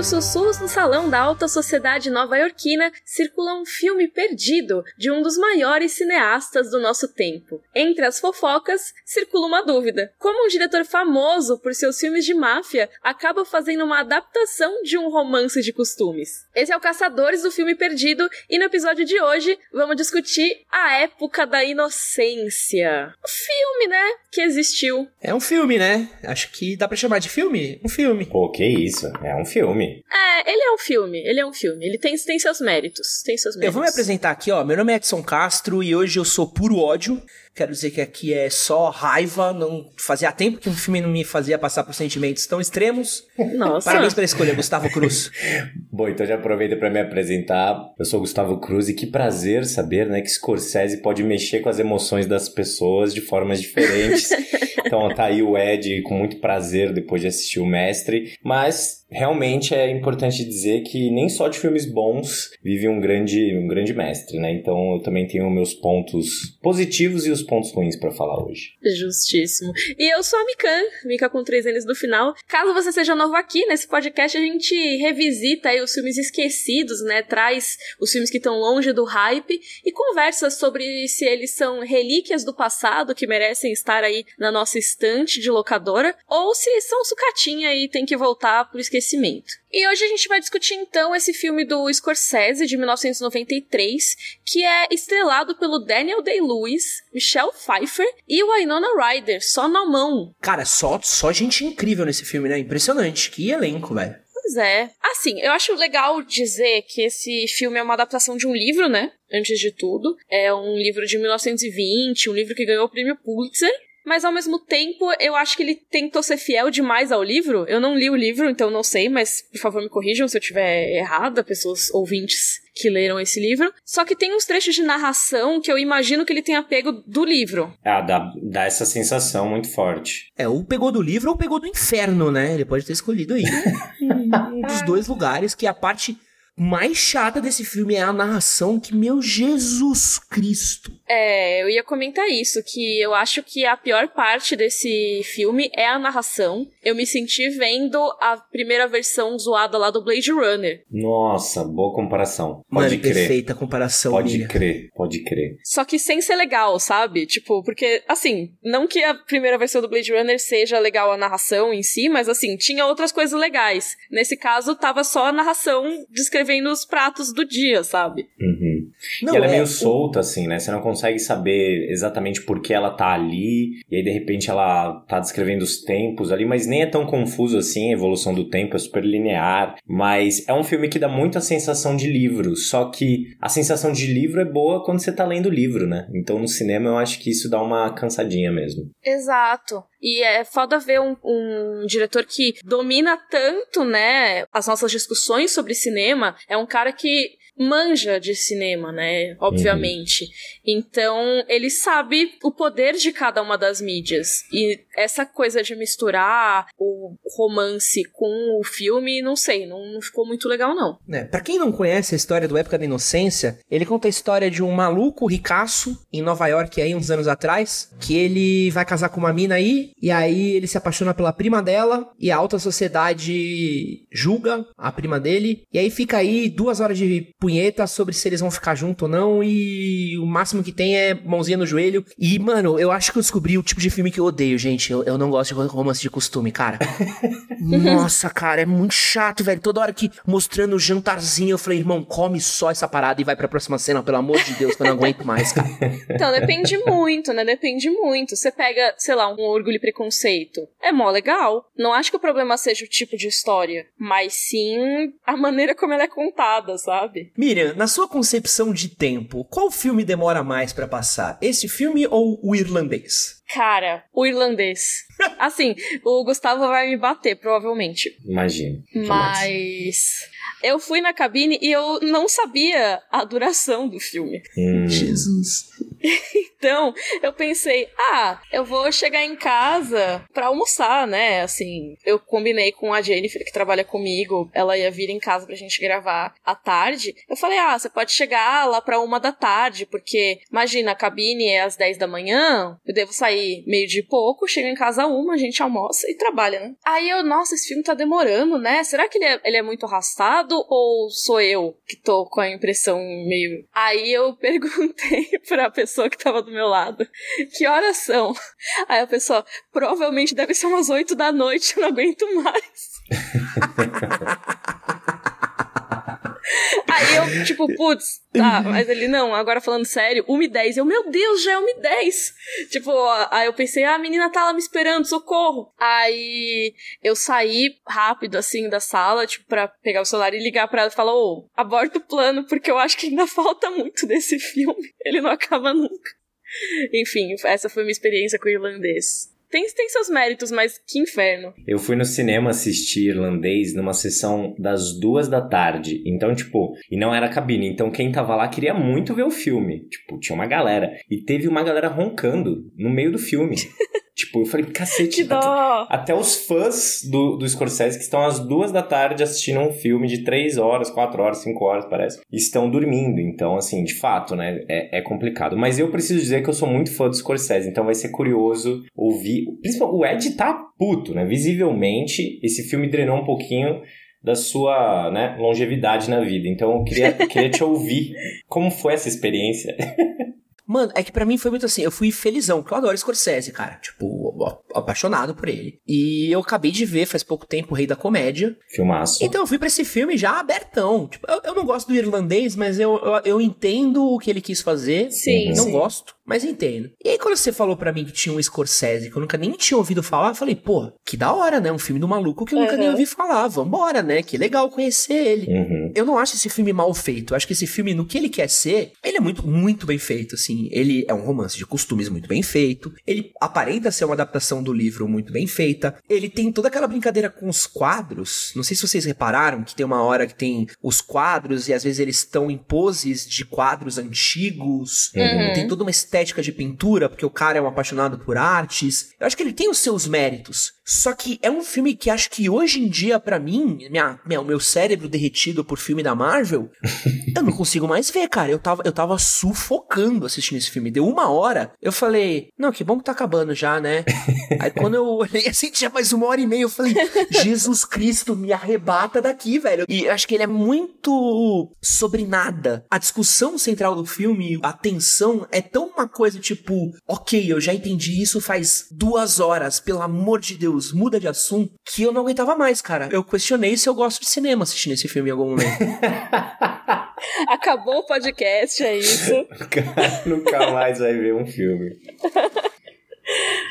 os sussurros no salão da alta sociedade nova-iorquina circula um filme perdido de um dos maiores cineastas do nosso tempo. Entre as fofocas, circula uma dúvida: como um diretor famoso por seus filmes de máfia acaba fazendo uma adaptação de um romance de costumes? Esse é o Caçadores do Filme Perdido e no episódio de hoje vamos discutir a época da inocência. O filme, né? Que existiu. É um filme, né? Acho que dá pra chamar de filme? Um filme. Pô, que isso? É um filme. É, ele é um filme, ele é um filme. Ele tem, tem seus méritos. Tem seus méritos. Eu vou me apresentar aqui, ó. Meu nome é Edson Castro e hoje eu sou puro ódio. Quero dizer que aqui é só raiva. Não fazia tempo que um filme não me fazia passar por sentimentos tão extremos. Nossa. Parabéns pela escolha, Gustavo Cruz. Bom, então já aproveita para me apresentar. Eu sou Gustavo Cruz e que prazer saber, né, que Scorsese pode mexer com as emoções das pessoas de formas diferentes. então tá aí o Ed com muito prazer depois de assistir o Mestre, mas realmente é importante dizer que nem só de filmes bons vive um grande, um grande mestre, né? Então eu também tenho meus pontos positivos e os pontos ruins para falar hoje. Justíssimo. E eu sou a Mikan, Mika com três N's no final. Caso você seja novo aqui, nesse podcast a gente revisita os filmes esquecidos, né? Traz os filmes que estão longe do hype e conversa sobre se eles são relíquias do passado que merecem estar aí na nossa estante de locadora ou se são sucatinha e tem que voltar pro esquecimento. E hoje a gente vai discutir então esse filme do Scorsese de 1993, que é estrelado pelo Daniel Day-Lewis, Michelle Pfeiffer e Winona Ryder, só na mão. Cara, só, só gente incrível nesse filme, né? Impressionante. Que elenco, velho. Pois é. Assim, eu acho legal dizer que esse filme é uma adaptação de um livro, né? Antes de tudo. É um livro de 1920, um livro que ganhou o prêmio Pulitzer. Mas ao mesmo tempo, eu acho que ele tentou ser fiel demais ao livro. Eu não li o livro, então não sei, mas por favor me corrijam se eu estiver errada, pessoas ouvintes que leram esse livro. Só que tem uns trechos de narração que eu imagino que ele tenha pego do livro. Ah, dá, dá essa sensação muito forte. É, ou pegou do livro ou pegou do inferno, né? Ele pode ter escolhido aí um dos dois lugares, que a parte mais chata desse filme é a narração, que, meu Jesus Cristo. É, eu ia comentar isso, que eu acho que a pior parte desse filme é a narração. Eu me senti vendo a primeira versão zoada lá do Blade Runner. Nossa, boa comparação. Pode Mano, crer. perfeita comparação, Pode Miriam. crer, pode crer. Só que sem ser legal, sabe? Tipo, porque, assim, não que a primeira versão do Blade Runner seja legal a narração em si, mas, assim, tinha outras coisas legais. Nesse caso, tava só a narração descrevendo os pratos do dia, sabe? Uhum. Não, e ela é, é, meio o- solta, assim, né? Você não consegue saber exatamente por que ela tá ali, e aí de repente ela tá descrevendo os tempos ali, mas nem é tão confuso assim, a evolução do tempo é super linear. Mas é um filme que dá muita sensação de livro, só que a sensação de livro é boa quando você tá lendo o livro, né? Então no cinema eu acho que isso dá uma cansadinha mesmo. Exato. E é foda ver um, um diretor que domina tanto, né, as nossas discussões sobre cinema. É um cara que manja de cinema, né? Obviamente. Então, ele sabe o poder de cada uma das mídias. E essa coisa de misturar o romance com o filme, não sei, não, não ficou muito legal, não. né, pra quem não conhece a história do Época da Inocência, ele conta a história de um maluco ricaço em Nova York aí uns anos atrás, que ele vai casar com uma mina aí, e aí ele se apaixona pela prima dela, e a alta sociedade julga a prima dele, e aí fica aí duas horas de punheta sobre se eles vão ficar junto ou não, e o máximo que tem é mãozinha no joelho. E, mano, eu acho que eu descobri o tipo de filme que eu odeio, gente. Eu, eu não gosto de romance de costume, cara. Nossa, cara, é muito chato, velho. Toda hora que mostrando o jantarzinho, eu falei, irmão, come só essa parada e vai pra próxima cena, pelo amor de Deus, que eu não aguento mais, cara. Então, depende muito, né? Depende muito. Você pega, sei lá, um orgulho e preconceito. É mó legal. Não acho que o problema seja o tipo de história, mas sim a maneira como ela é contada, sabe? Miriam, na sua concepção de tempo, qual filme demora mais pra passar? Esse filme ou o irlandês? Cara, o irlandês. Assim, o Gustavo vai me bater, provavelmente. Imagina. Mas. Eu fui na cabine e eu não sabia a duração do filme. Hum, Jesus. Então, eu pensei, ah, eu vou chegar em casa pra almoçar, né? Assim, eu combinei com a Jennifer, que trabalha comigo, ela ia vir em casa pra gente gravar à tarde. Eu falei, ah, você pode chegar lá pra uma da tarde, porque, imagina, a cabine é às 10 da manhã, eu devo sair meio de pouco, chega em casa uma, a gente almoça e trabalha, né? Aí eu, nossa, esse filme tá demorando, né? Será que ele é, ele é muito arrastado ou sou eu que tô com a impressão meio. Aí eu perguntei pra pessoa que tava do meu lado que horas são. Aí a pessoa, provavelmente deve ser umas 8 da noite, eu não aguento mais. Aí eu, tipo, putz, tá, mas ele não, agora falando sério, 1 e 10. Eu, meu Deus, já é 1 e 10. Tipo, aí eu pensei, ah, a menina tá lá me esperando, socorro. Aí eu saí rápido, assim, da sala, tipo, pra pegar o celular e ligar pra ela e falar, ô, aborta o plano, porque eu acho que ainda falta muito desse filme. Ele não acaba nunca. Enfim, essa foi minha experiência com o irlandês. Tem, tem seus méritos, mas que inferno. Eu fui no cinema assistir irlandês numa sessão das duas da tarde. Então, tipo, e não era cabine. Então, quem tava lá queria muito ver o filme. Tipo, tinha uma galera. E teve uma galera roncando no meio do filme. Tipo, eu falei, cacete. Até, até, os fãs do, do Scorsese, que estão às duas da tarde assistindo um filme de três horas, quatro horas, cinco horas, parece, estão dormindo. Então, assim, de fato, né, é, é complicado. Mas eu preciso dizer que eu sou muito fã do Scorsese, então vai ser curioso ouvir. Principalmente, o Ed tá puto, né? Visivelmente, esse filme drenou um pouquinho da sua né, longevidade na vida. Então eu queria, queria te ouvir. Como foi essa experiência? Mano, é que para mim foi muito assim, eu fui felizão, porque eu adoro Scorsese, cara. Tipo, apaixonado por ele. E eu acabei de ver faz pouco tempo o Rei da Comédia. Filmaço. Então eu fui para esse filme já abertão. Tipo, eu, eu, não gosto do irlandês, mas eu, eu, eu, entendo o que ele quis fazer. Sim. Não sim. gosto, mas entendo. E aí quando você falou para mim que tinha um Scorsese, que eu nunca nem tinha ouvido falar, eu falei, pô, que da hora, né? Um filme do maluco que eu nunca uhum. nem ouvi falar. Vambora, né? Que legal conhecer ele. Uhum. Eu não acho esse filme mal feito. Eu acho que esse filme, no que ele quer ser, ele é muito, muito bem feito, assim ele é um romance de costumes muito bem feito, ele aparenta ser uma adaptação do livro muito bem feita, ele tem toda aquela brincadeira com os quadros, não sei se vocês repararam que tem uma hora que tem os quadros e às vezes eles estão em poses de quadros antigos, uhum. tem toda uma estética de pintura, porque o cara é um apaixonado por artes, eu acho que ele tem os seus méritos, só que é um filme que acho que hoje em dia, para mim, minha, minha, o meu cérebro derretido por filme da Marvel, eu não consigo mais ver, cara. Eu tava, eu tava sufocando assistindo esse filme. Deu uma hora, eu falei, não, que bom que tá acabando já, né? Aí quando eu olhei assim, tinha mais uma hora e meia, eu falei, Jesus Cristo, me arrebata daqui, velho. E acho que ele é muito sobre nada. A discussão central do filme, a tensão, é tão uma coisa tipo, ok, eu já entendi isso faz duas horas, pelo amor de Deus muda de assunto, que eu não aguentava mais, cara. Eu questionei se eu gosto de cinema assistindo esse filme em algum momento. Acabou o podcast, é isso. Nunca mais vai ver um filme.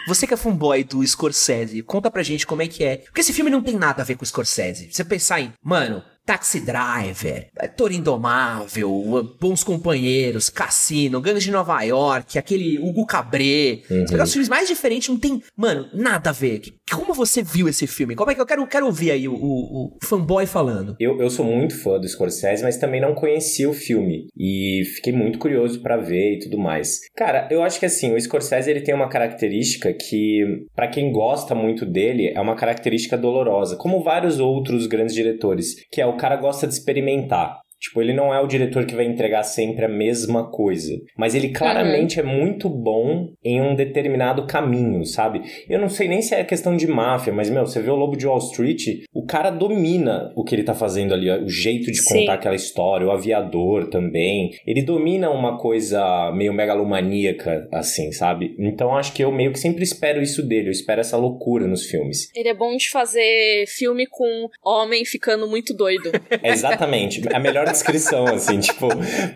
Você que é fanboy do Scorsese, conta pra gente como é que é. Porque esse filme não tem nada a ver com o Scorsese. Você pensar em, mano, Taxi Driver, Toro Indomável, Bons Companheiros, Cassino, Gangues de Nova York, aquele Hugo Cabré. Uhum. Os filmes mais diferentes, não tem, mano, nada a ver. Como você viu esse filme? Como é que eu quero, quero ouvir aí o, o, o fanboy falando? Eu, eu sou muito fã do Scorsese, mas também não conhecia o filme. E fiquei muito curioso para ver e tudo mais. Cara, eu acho que assim, o Scorsese ele tem uma característica que, para quem gosta muito dele, é uma característica dolorosa, como vários outros grandes diretores, que é o cara gosta de experimentar. Tipo, ele não é o diretor que vai entregar sempre a mesma coisa. Mas ele claramente uhum. é muito bom em um determinado caminho, sabe? Eu não sei nem se é questão de máfia, mas, meu, você vê o Lobo de Wall Street, o cara domina o que ele tá fazendo ali, o jeito de contar Sim. aquela história, o aviador também. Ele domina uma coisa meio megalomaníaca, assim, sabe? Então acho que eu meio que sempre espero isso dele, eu espero essa loucura nos filmes. Ele é bom de fazer filme com homem ficando muito doido. Exatamente. A melhor descrição, assim, tipo,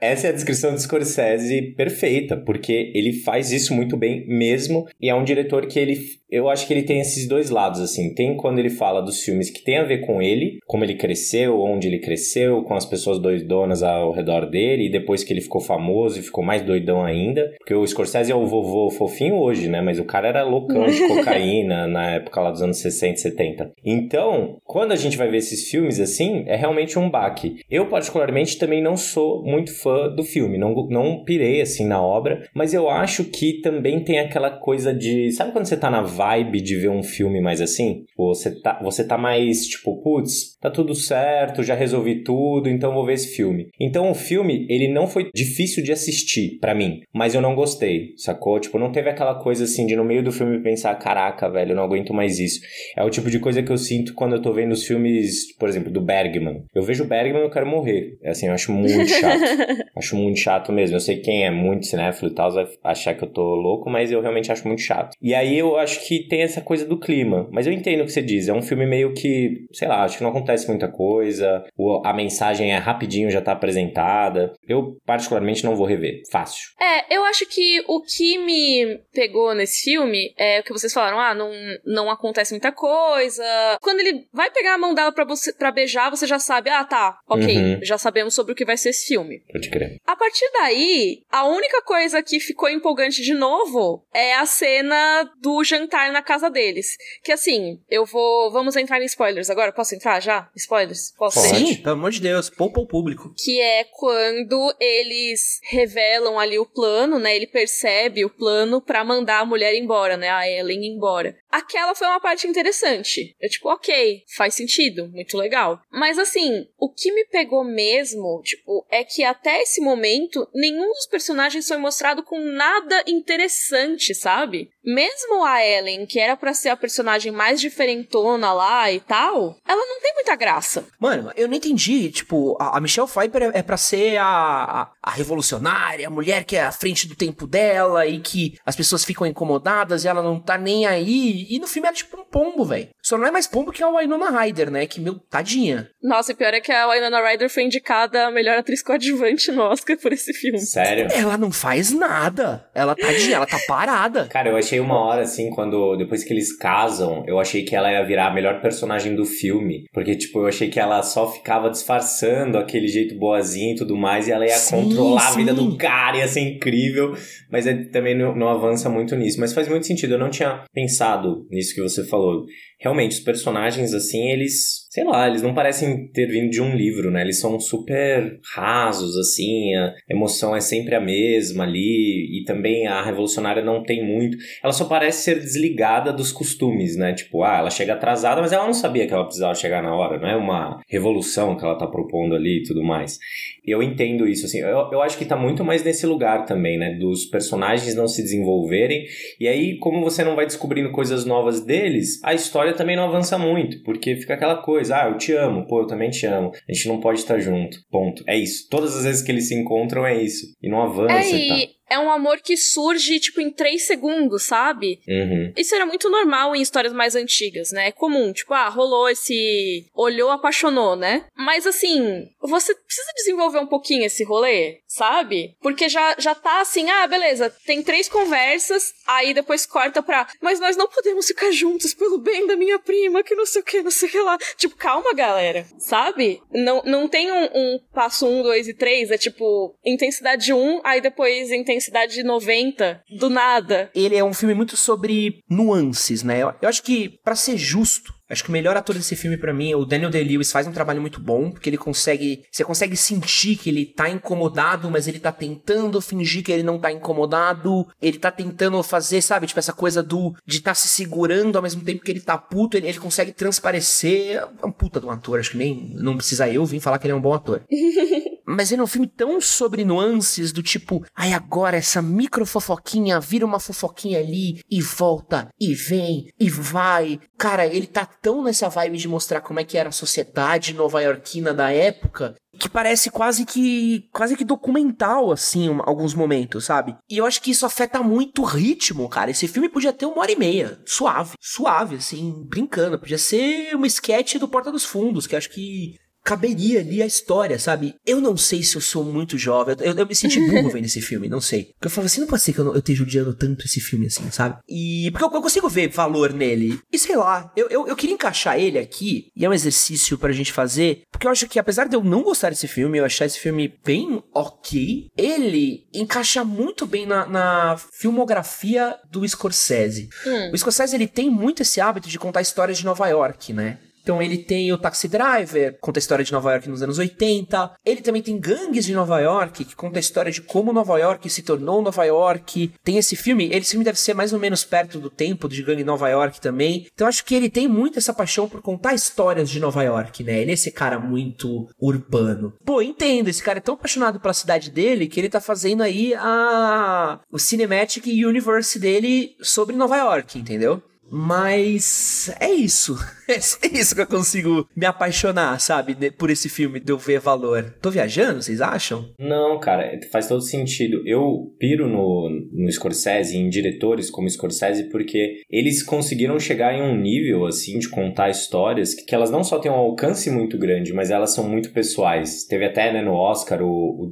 essa é a descrição de Scorsese perfeita, porque ele faz isso muito bem mesmo, e é um diretor que ele, eu acho que ele tem esses dois lados, assim, tem quando ele fala dos filmes que tem a ver com ele, como ele cresceu, onde ele cresceu, com as pessoas doidonas ao redor dele, e depois que ele ficou famoso e ficou mais doidão ainda, porque o Scorsese é o vovô fofinho hoje, né, mas o cara era loucão de cocaína na época lá dos anos 60, 70. Então, quando a gente vai ver esses filmes assim, é realmente um baque. Eu, particularmente, também não sou muito fã do filme, não, não pirei assim na obra, mas eu acho que também tem aquela coisa de. Sabe quando você tá na vibe de ver um filme mais assim? Você tá, você tá mais tipo, putz, tá tudo certo, já resolvi tudo, então vou ver esse filme. Então o filme, ele não foi difícil de assistir para mim, mas eu não gostei, sacou? Tipo, não teve aquela coisa assim de no meio do filme pensar, caraca, velho, eu não aguento mais isso. É o tipo de coisa que eu sinto quando eu tô vendo os filmes, por exemplo, do Bergman. Eu vejo o Bergman e eu quero morrer. É assim, eu acho muito chato. acho muito chato mesmo. Eu sei quem é muito cinéfilo e tal vai achar que eu tô louco, mas eu realmente acho muito chato. E aí eu acho que tem essa coisa do clima. Mas eu entendo o que você diz. É um filme meio que, sei lá, acho que não acontece muita coisa. A mensagem é rapidinho, já tá apresentada. Eu, particularmente, não vou rever. Fácil. É, eu acho que o que me pegou nesse filme é o que vocês falaram, ah, não, não acontece muita coisa. Quando ele vai pegar a mão dela pra, você, pra beijar, você já sabe, ah, tá, ok, uhum. já sabemos sobre o que vai ser esse filme. Pode crer. A partir daí, a única coisa que ficou empolgante de novo é a cena do jantar na casa deles. Que assim, eu vou. Vamos entrar em spoilers agora? Posso entrar já? Spoilers? Posso Sim, pelo amor de Deus, poupa o público. Que é quando eles revelam ali o plano, né? Ele percebe o plano para mandar a mulher embora, né? A Ellen embora. Aquela foi uma parte interessante. Eu, tipo, ok, faz sentido, muito legal. Mas assim, o que me pegou mesmo, tipo, é que até esse momento, nenhum dos personagens foi mostrado com nada interessante, sabe? Mesmo a Ellen, que era para ser a personagem mais diferentona lá e tal, ela não tem muita graça. Mano, eu não entendi. Tipo, a, Michelle Pfeiffer é, é pra ser a, a, a, revolucionária, a mulher que é à frente do tempo dela e que as pessoas ficam incomodadas e ela não tá nem aí. E no filme ela é tipo um pombo, velho. Só não é mais pombo que a Winona Ryder, né? Que, meu, tadinha. Nossa, e pior é que a Winona Ryder foi indicada a melhor atriz coadjuvante no Oscar por esse filme. Sério? Ela não faz nada. Ela, tadinha, ela tá parada. Cara, eu achei uma hora, assim, quando, depois que eles casam, eu achei que ela ia virar a melhor personagem do filme. Porque, tipo, eu achei que ela só ficava disfarçando aquele jeito boazinho e tudo mais, e ela ia sim, controlar sim. a vida do cara, ia ser incrível. Mas é, também não, não avança muito nisso. Mas faz muito sentido, eu não tinha pensado nisso que você falou. Realmente, os personagens, assim, eles, sei lá, eles não parecem ter vindo de um livro, né? Eles são super rasos, assim, a emoção é sempre a mesma ali, e também a revolucionária não tem muito. Ela só parece ser desligada dos costumes, né? Tipo, ah, ela chega atrasada, mas ela não sabia que ela precisava chegar na hora, não é uma revolução que ela tá propondo ali e tudo mais. Eu entendo isso, assim, eu, eu acho que tá muito mais nesse lugar também, né? Dos personagens não se desenvolverem, e aí, como você não vai descobrindo coisas novas deles, a história também não avança muito, porque fica aquela coisa, ah, eu te amo, pô, eu também te amo. A gente não pode estar junto. Ponto. É isso. Todas as vezes que eles se encontram é isso. E não avança. É, e... tá é um amor que surge, tipo, em três segundos, sabe? Uhum. Isso era muito normal em histórias mais antigas, né? É comum, tipo, ah, rolou esse. olhou, apaixonou, né? Mas assim, você precisa desenvolver um pouquinho esse rolê, sabe? Porque já, já tá assim, ah, beleza, tem três conversas, aí depois corta pra. Mas nós não podemos ficar juntos pelo bem da minha prima, que não sei o que, não sei o que lá. Tipo, calma, galera, sabe? Não, não tem um, um passo um, dois e três, é tipo, intensidade um, aí depois intensidade intensidade de 90 do nada. Ele é um filme muito sobre nuances, né? Eu, eu acho que, para ser justo, Acho que o melhor ator desse filme para mim, o Daniel Day-Lewis, faz um trabalho muito bom, porque ele consegue, você consegue sentir que ele tá incomodado, mas ele tá tentando fingir que ele não tá incomodado, ele tá tentando fazer, sabe, tipo essa coisa do de tá se segurando ao mesmo tempo que ele tá puto, ele, ele consegue transparecer, é um puta de um ator, acho que nem não precisa eu vir falar que ele é um bom ator. Mas ele é um filme tão sobre nuances do tipo, ai agora essa micro fofoquinha vira uma fofoquinha ali e volta e vem e vai. Cara, ele tá tão nessa vibe de mostrar como é que era a sociedade nova-iorquina da época que parece quase que quase que documental assim, um, alguns momentos, sabe? E eu acho que isso afeta muito o ritmo, cara. Esse filme podia ter uma hora e meia, suave, suave assim, brincando, podia ser uma sketch do Porta dos Fundos, que acho que caberia ali a história, sabe? Eu não sei se eu sou muito jovem. Eu, eu me senti burro vendo esse filme, não sei. Porque eu falava assim, não pode ser que eu, não, eu esteja odiando tanto esse filme assim, sabe? E. Porque eu, eu consigo ver valor nele. E sei lá, eu, eu, eu, queria encaixar ele aqui, e é um exercício pra gente fazer, porque eu acho que apesar de eu não gostar desse filme, eu achar esse filme bem ok, ele encaixa muito bem na, na filmografia do Scorsese. Hum. O Scorsese, ele tem muito esse hábito de contar histórias de Nova York, né? Então ele tem o Taxi Driver, conta a história de Nova York nos anos 80. Ele também tem Gangues de Nova York, que conta a história de como Nova York se tornou Nova York. Tem esse filme, esse filme deve ser mais ou menos perto do tempo de Gangue Nova York também. Então acho que ele tem muito essa paixão por contar histórias de Nova York, né? Ele é esse cara muito urbano. Pô, entendo, esse cara é tão apaixonado pela cidade dele que ele tá fazendo aí a o Cinematic Universe dele sobre Nova York, entendeu? Mas é isso. É isso que eu consigo me apaixonar, sabe? Por esse filme, de eu ver valor. Tô viajando, vocês acham? Não, cara, faz todo sentido. Eu piro no, no Scorsese, em diretores como Scorsese, porque eles conseguiram chegar em um nível, assim, de contar histórias que, que elas não só têm um alcance muito grande, mas elas são muito pessoais. Teve até, né, no Oscar, o,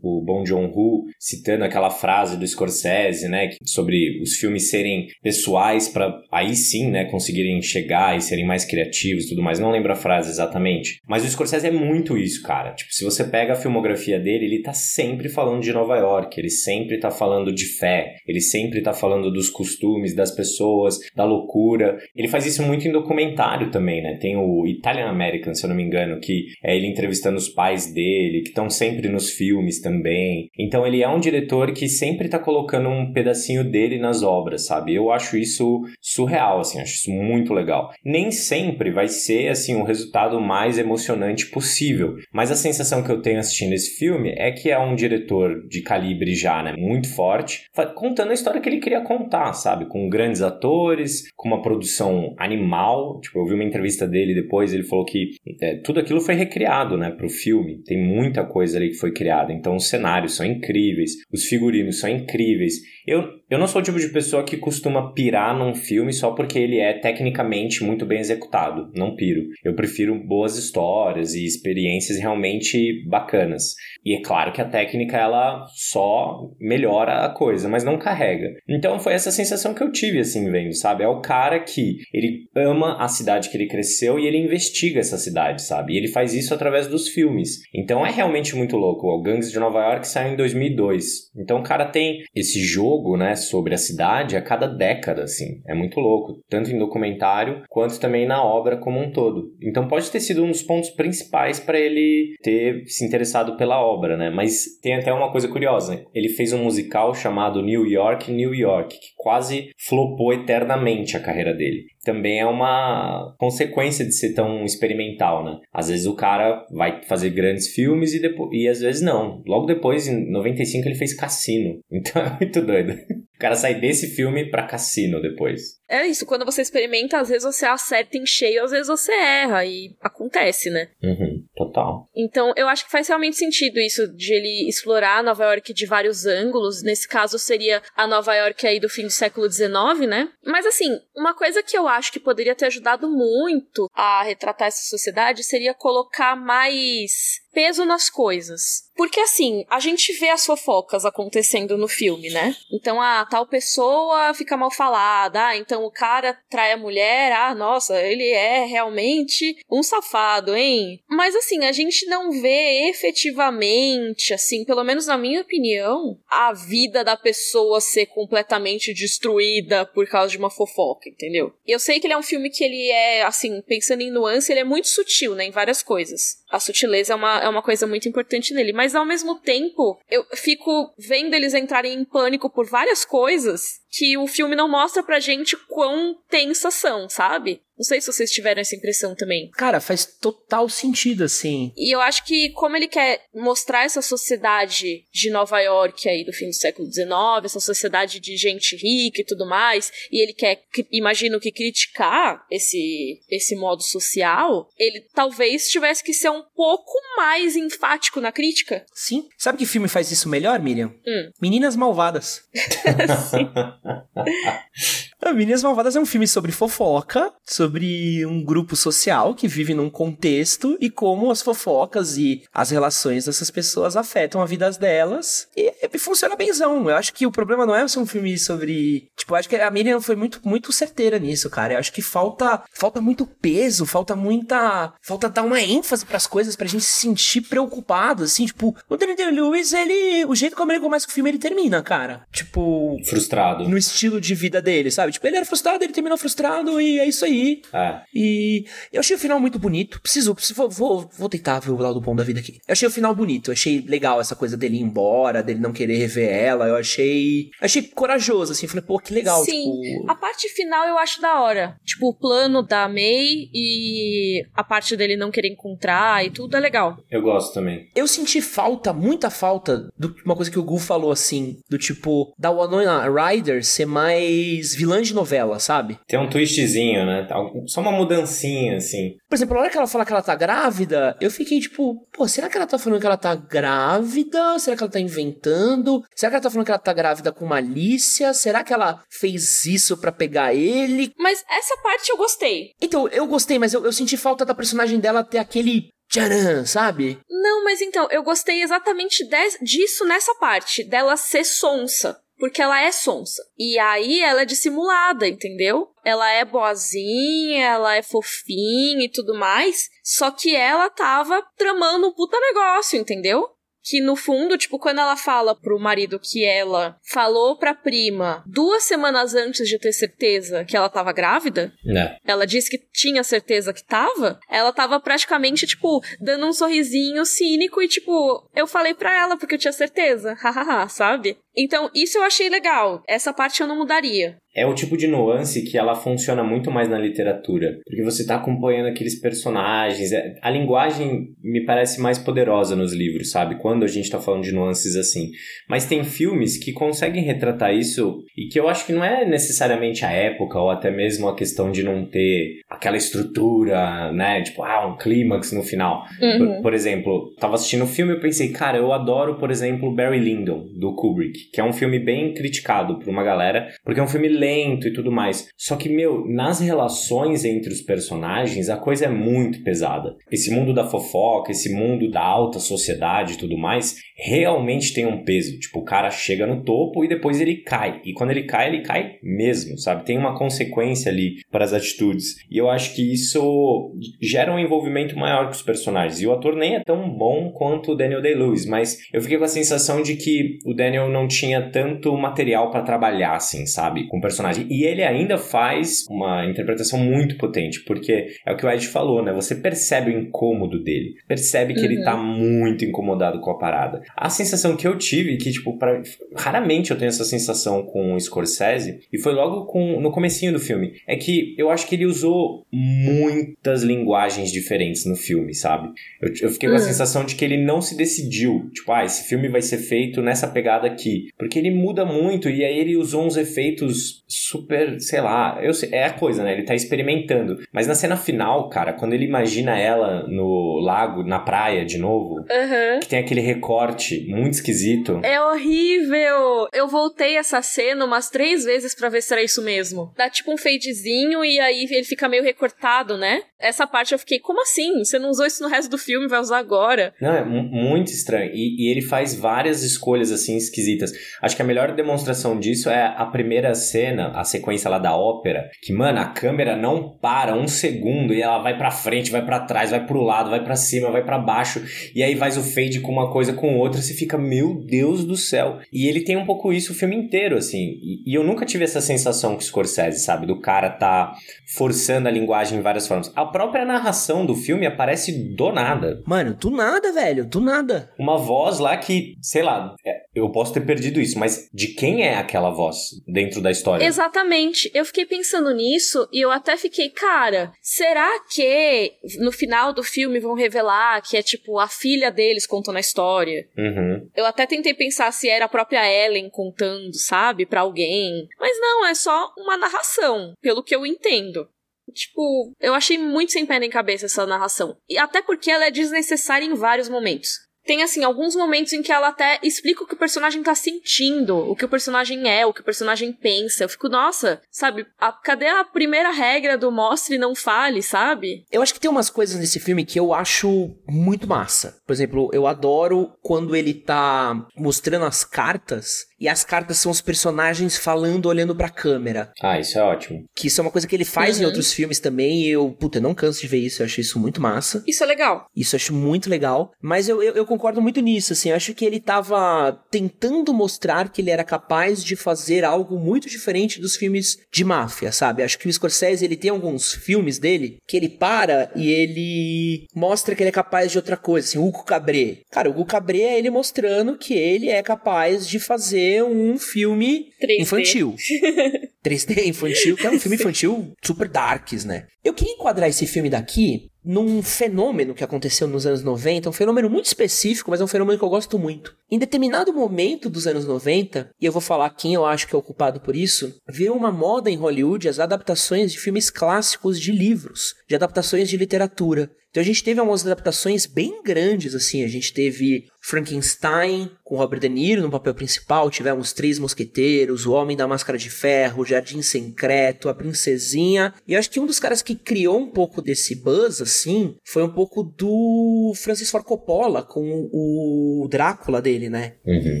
o, o Bong Joon-ho citando aquela frase do Scorsese, né, sobre os filmes serem pessoais para aí sim, né, conseguirem chegar e serem mais criativos e tudo mais. Não lembro a frase exatamente. Mas o Scorsese é muito isso, cara. Tipo, se você pega a filmografia dele, ele tá sempre falando de Nova York, ele sempre tá falando de fé, ele sempre tá falando dos costumes das pessoas, da loucura. Ele faz isso muito em documentário também, né? Tem o Italian American, se eu não me engano, que é ele entrevistando os pais dele, que estão sempre nos filmes também. Então ele é um diretor que sempre tá colocando um pedacinho dele nas obras, sabe? Eu acho isso surreal, assim, acho isso muito legal. Nem sempre sempre vai ser assim o resultado mais emocionante possível. Mas a sensação que eu tenho assistindo esse filme é que é um diretor de calibre já, né, muito forte, contando a história que ele queria contar, sabe, com grandes atores, com uma produção animal. Tipo, eu vi uma entrevista dele depois, ele falou que é, tudo aquilo foi recriado, né, para o filme. Tem muita coisa ali que foi criada. Então os cenários são incríveis, os figurinos são incríveis. Eu, eu não sou o tipo de pessoa que costuma pirar num filme só porque ele é tecnicamente muito bem executado. Não piro. Eu prefiro boas histórias e experiências realmente bacanas. E é claro que a técnica ela só melhora a coisa, mas não carrega. Então foi essa sensação que eu tive assim vendo, sabe? É o cara que ele ama a cidade que ele cresceu e ele investiga essa cidade, sabe? E ele faz isso através dos filmes. Então é realmente muito louco. O Gangs de Nova York saiu em 2002. Então o cara tem esse jogo né, sobre a cidade a cada década, assim. É muito louco, tanto em documentário quanto também na obra como um todo. Então pode ter sido um dos pontos principais para ele ter se interessado pela obra, né? Mas tem até uma coisa curiosa. Ele fez um musical chamado New York, New York, que quase flopou eternamente a carreira dele também é uma consequência de ser tão experimental, né? Às vezes o cara vai fazer grandes filmes e, depois, e às vezes não. Logo depois, em 95, ele fez Cassino. Então é muito doido. O cara sai desse filme pra Cassino depois. É isso, quando você experimenta, às vezes você acerta em cheio, às vezes você erra, e acontece, né? Uhum, total. Então, eu acho que faz realmente sentido isso de ele explorar Nova York de vários ângulos. Nesse caso, seria a Nova York aí do fim do século XIX, né? Mas assim, uma coisa que eu acho que poderia ter ajudado muito a retratar essa sociedade seria colocar mais peso nas coisas. Porque assim, a gente vê as fofocas acontecendo no filme, né? Então, a tal pessoa fica mal falada, ah, então o cara trai a mulher, ah, nossa, ele é realmente um safado, hein? Mas assim, a gente não vê efetivamente, assim, pelo menos na minha opinião, a vida da pessoa ser completamente destruída por causa de uma fofoca, entendeu? Eu sei que ele é um filme que ele é, assim, pensando em nuance, ele é muito sutil, né, em várias coisas. A sutileza é uma, é uma coisa muito importante nele, mas ao mesmo tempo, eu fico vendo eles entrarem em pânico por várias coisas que o filme não mostra pra gente quão tensas são, sabe? Não sei se vocês tiveram essa impressão também. Cara, faz total sentido, assim. E eu acho que, como ele quer mostrar essa sociedade de Nova York aí do fim do século XIX, essa sociedade de gente rica e tudo mais, e ele quer, imagino que criticar esse, esse modo social, ele talvez tivesse que ser um pouco mais enfático na crítica. Sim. Sabe que filme faz isso melhor, Miriam? Hum. Meninas Malvadas. Sim. ハハハ。Meninas Malvadas é um filme sobre fofoca, sobre um grupo social que vive num contexto e como as fofocas e as relações dessas pessoas afetam a vida delas. E funciona benzão. Eu acho que o problema não é ser um filme sobre. Tipo, eu acho que a Miriam foi muito, muito certeira nisso, cara. Eu acho que falta, falta muito peso, falta muita. Falta dar uma ênfase pras coisas pra gente se sentir preocupado, assim. Tipo, o Daniel Lewis, ele. O jeito como ele começa o filme, ele termina, cara. Tipo. Frustrado. No estilo de vida dele, sabe? Tipo, ele era frustrado, ele terminou frustrado e é isso aí. É. E eu achei o final muito bonito. Preciso, preciso vou, vou tentar ver o lado bom da vida aqui. Eu achei o final bonito. Eu achei legal essa coisa dele ir embora, dele não querer rever ela. Eu achei. Achei corajoso, assim. Falei, pô, que legal. Sim. Tipo... A parte final eu acho da hora. Tipo, o plano da May e a parte dele não querer encontrar e tudo é legal. Eu gosto também. Eu senti falta, muita falta, de uma coisa que o Gu falou assim, do tipo, da Winona Ryder ser mais vilã de novela, sabe? Tem um twistzinho, né? Só uma mudancinha, assim. Por exemplo, na hora que ela fala que ela tá grávida, eu fiquei tipo, pô, será que ela tá falando que ela tá grávida? Será que ela tá inventando? Será que ela tá falando que ela tá grávida com malícia? Será que ela fez isso para pegar ele? Mas essa parte eu gostei. Então, eu gostei, mas eu, eu senti falta da personagem dela ter aquele tcharam, sabe? Não, mas então, eu gostei exatamente de, disso nessa parte, dela ser sonsa. Porque ela é sonsa. E aí ela é dissimulada, entendeu? Ela é boazinha, ela é fofinha e tudo mais. Só que ela tava tramando um puta negócio, entendeu? que no fundo, tipo, quando ela fala pro marido que ela falou pra prima duas semanas antes de ter certeza que ela tava grávida, é. ela disse que tinha certeza que tava, ela tava praticamente, tipo, dando um sorrisinho cínico e, tipo, eu falei pra ela porque eu tinha certeza, hahaha, sabe? Então, isso eu achei legal. Essa parte eu não mudaria é o tipo de nuance que ela funciona muito mais na literatura, porque você está acompanhando aqueles personagens. É, a linguagem me parece mais poderosa nos livros, sabe? Quando a gente está falando de nuances assim. Mas tem filmes que conseguem retratar isso e que eu acho que não é necessariamente a época ou até mesmo a questão de não ter aquela estrutura, né? Tipo, ah, um clímax no final. Uhum. Por, por, exemplo, tava assistindo o um filme e pensei, cara, eu adoro, por exemplo, Barry Lyndon, do Kubrick, que é um filme bem criticado por uma galera, porque é um filme lento e tudo mais. Só que, meu, nas relações entre os personagens, a coisa é muito pesada. Esse mundo da fofoca, esse mundo da alta sociedade e tudo mais, realmente tem um peso. Tipo, o cara chega no topo e depois ele cai. E quando ele cai, ele cai mesmo, sabe? Tem uma consequência ali para as atitudes. E eu acho que isso gera um envolvimento maior com os personagens. E o ator nem é tão bom quanto o Daniel Day-Lewis, mas eu fiquei com a sensação de que o Daniel não tinha tanto material para trabalhar, assim, sabe? Com personagem. E ele ainda faz uma interpretação muito potente, porque é o que o Ed falou, né? Você percebe o incômodo dele, percebe que uhum. ele tá muito incomodado com a parada. A sensação que eu tive, que, tipo, pra... raramente eu tenho essa sensação com o Scorsese, e foi logo com... no comecinho do filme, é que eu acho que ele usou muitas linguagens diferentes no filme, sabe? Eu, eu fiquei com a uhum. sensação de que ele não se decidiu, tipo, ah, esse filme vai ser feito nessa pegada aqui, porque ele muda muito, e aí ele usou uns efeitos super, sei lá, eu sei, é a coisa, né? Ele tá experimentando. Mas na cena final, cara, quando ele imagina ela no lago, na praia de novo, uhum. que tem aquele recorte muito esquisito. É horrível! Eu voltei essa cena umas três vezes para ver se era isso mesmo. Dá tipo um fadezinho e aí ele fica meio recortado, né? Essa parte eu fiquei, como assim? Você não usou isso no resto do filme, vai usar agora? Não, é muito estranho. E, e ele faz várias escolhas assim esquisitas. Acho que a melhor demonstração disso é a primeira cena, a sequência lá da ópera, que, mano, a câmera não para um segundo e ela vai pra frente, vai para trás, vai pro lado, vai para cima, vai para baixo, e aí faz o fade com uma coisa com outra, você fica, meu Deus do céu. E ele tem um pouco isso o filme inteiro, assim. E, e eu nunca tive essa sensação com o Scorsese, sabe? Do cara tá forçando a linguagem em várias formas. A própria narração do filme aparece do nada. Mano, do nada, velho, do nada. Uma voz lá que, sei lá, é, eu posso ter perdido isso, mas de quem é aquela voz dentro da história? Exatamente. Eu fiquei pensando nisso e eu até fiquei, cara, será que no final do filme vão revelar que é tipo a filha deles contando a história? Uhum. Eu até tentei pensar se era a própria Ellen contando, sabe, para alguém. Mas não, é só uma narração, pelo que eu entendo. Tipo, eu achei muito sem pé nem cabeça essa narração. E até porque ela é desnecessária em vários momentos. Tem assim alguns momentos em que ela até explica o que o personagem tá sentindo, o que o personagem é, o que o personagem pensa. Eu fico, nossa, sabe? A, cadê a primeira regra do mostre não fale, sabe? Eu acho que tem umas coisas nesse filme que eu acho muito massa. Por exemplo, eu adoro quando ele tá mostrando as cartas e as cartas são os personagens falando, olhando pra câmera. Ah, isso é ótimo. Que isso é uma coisa que ele faz uhum. em outros filmes também. E eu, puta, eu não canso de ver isso. Eu acho isso muito massa. Isso é legal. Isso eu acho muito legal. Mas eu, eu, eu concordo muito nisso, assim. Eu acho que ele tava tentando mostrar que ele era capaz de fazer algo muito diferente dos filmes de máfia, sabe? Acho que o Scorsese, ele tem alguns filmes dele que ele para e ele mostra que ele é capaz de outra coisa, assim, Hugo Cabré. Cara, o Hugo Cabré é ele mostrando que ele é capaz de fazer um filme 3D. infantil. 3D infantil, que é um filme infantil super darks, né? Eu queria enquadrar esse filme daqui num fenômeno que aconteceu nos anos 90, um fenômeno muito específico, mas é um fenômeno que eu gosto muito. Em determinado momento dos anos 90, e eu vou falar quem eu acho que é o culpado por isso, virou uma moda em Hollywood as adaptações de filmes clássicos de livros, de adaptações de literatura. Então a gente teve algumas adaptações bem grandes, assim. A gente teve Frankenstein com Robert De Niro no papel principal, tivemos Três Mosqueteiros, O Homem da Máscara de Ferro, o Jardim Secreto, A Princesinha. E eu acho que um dos caras que criou um pouco desse buzz, assim, foi um pouco do Francis Ford Coppola com o Drácula dele, né? Uhum.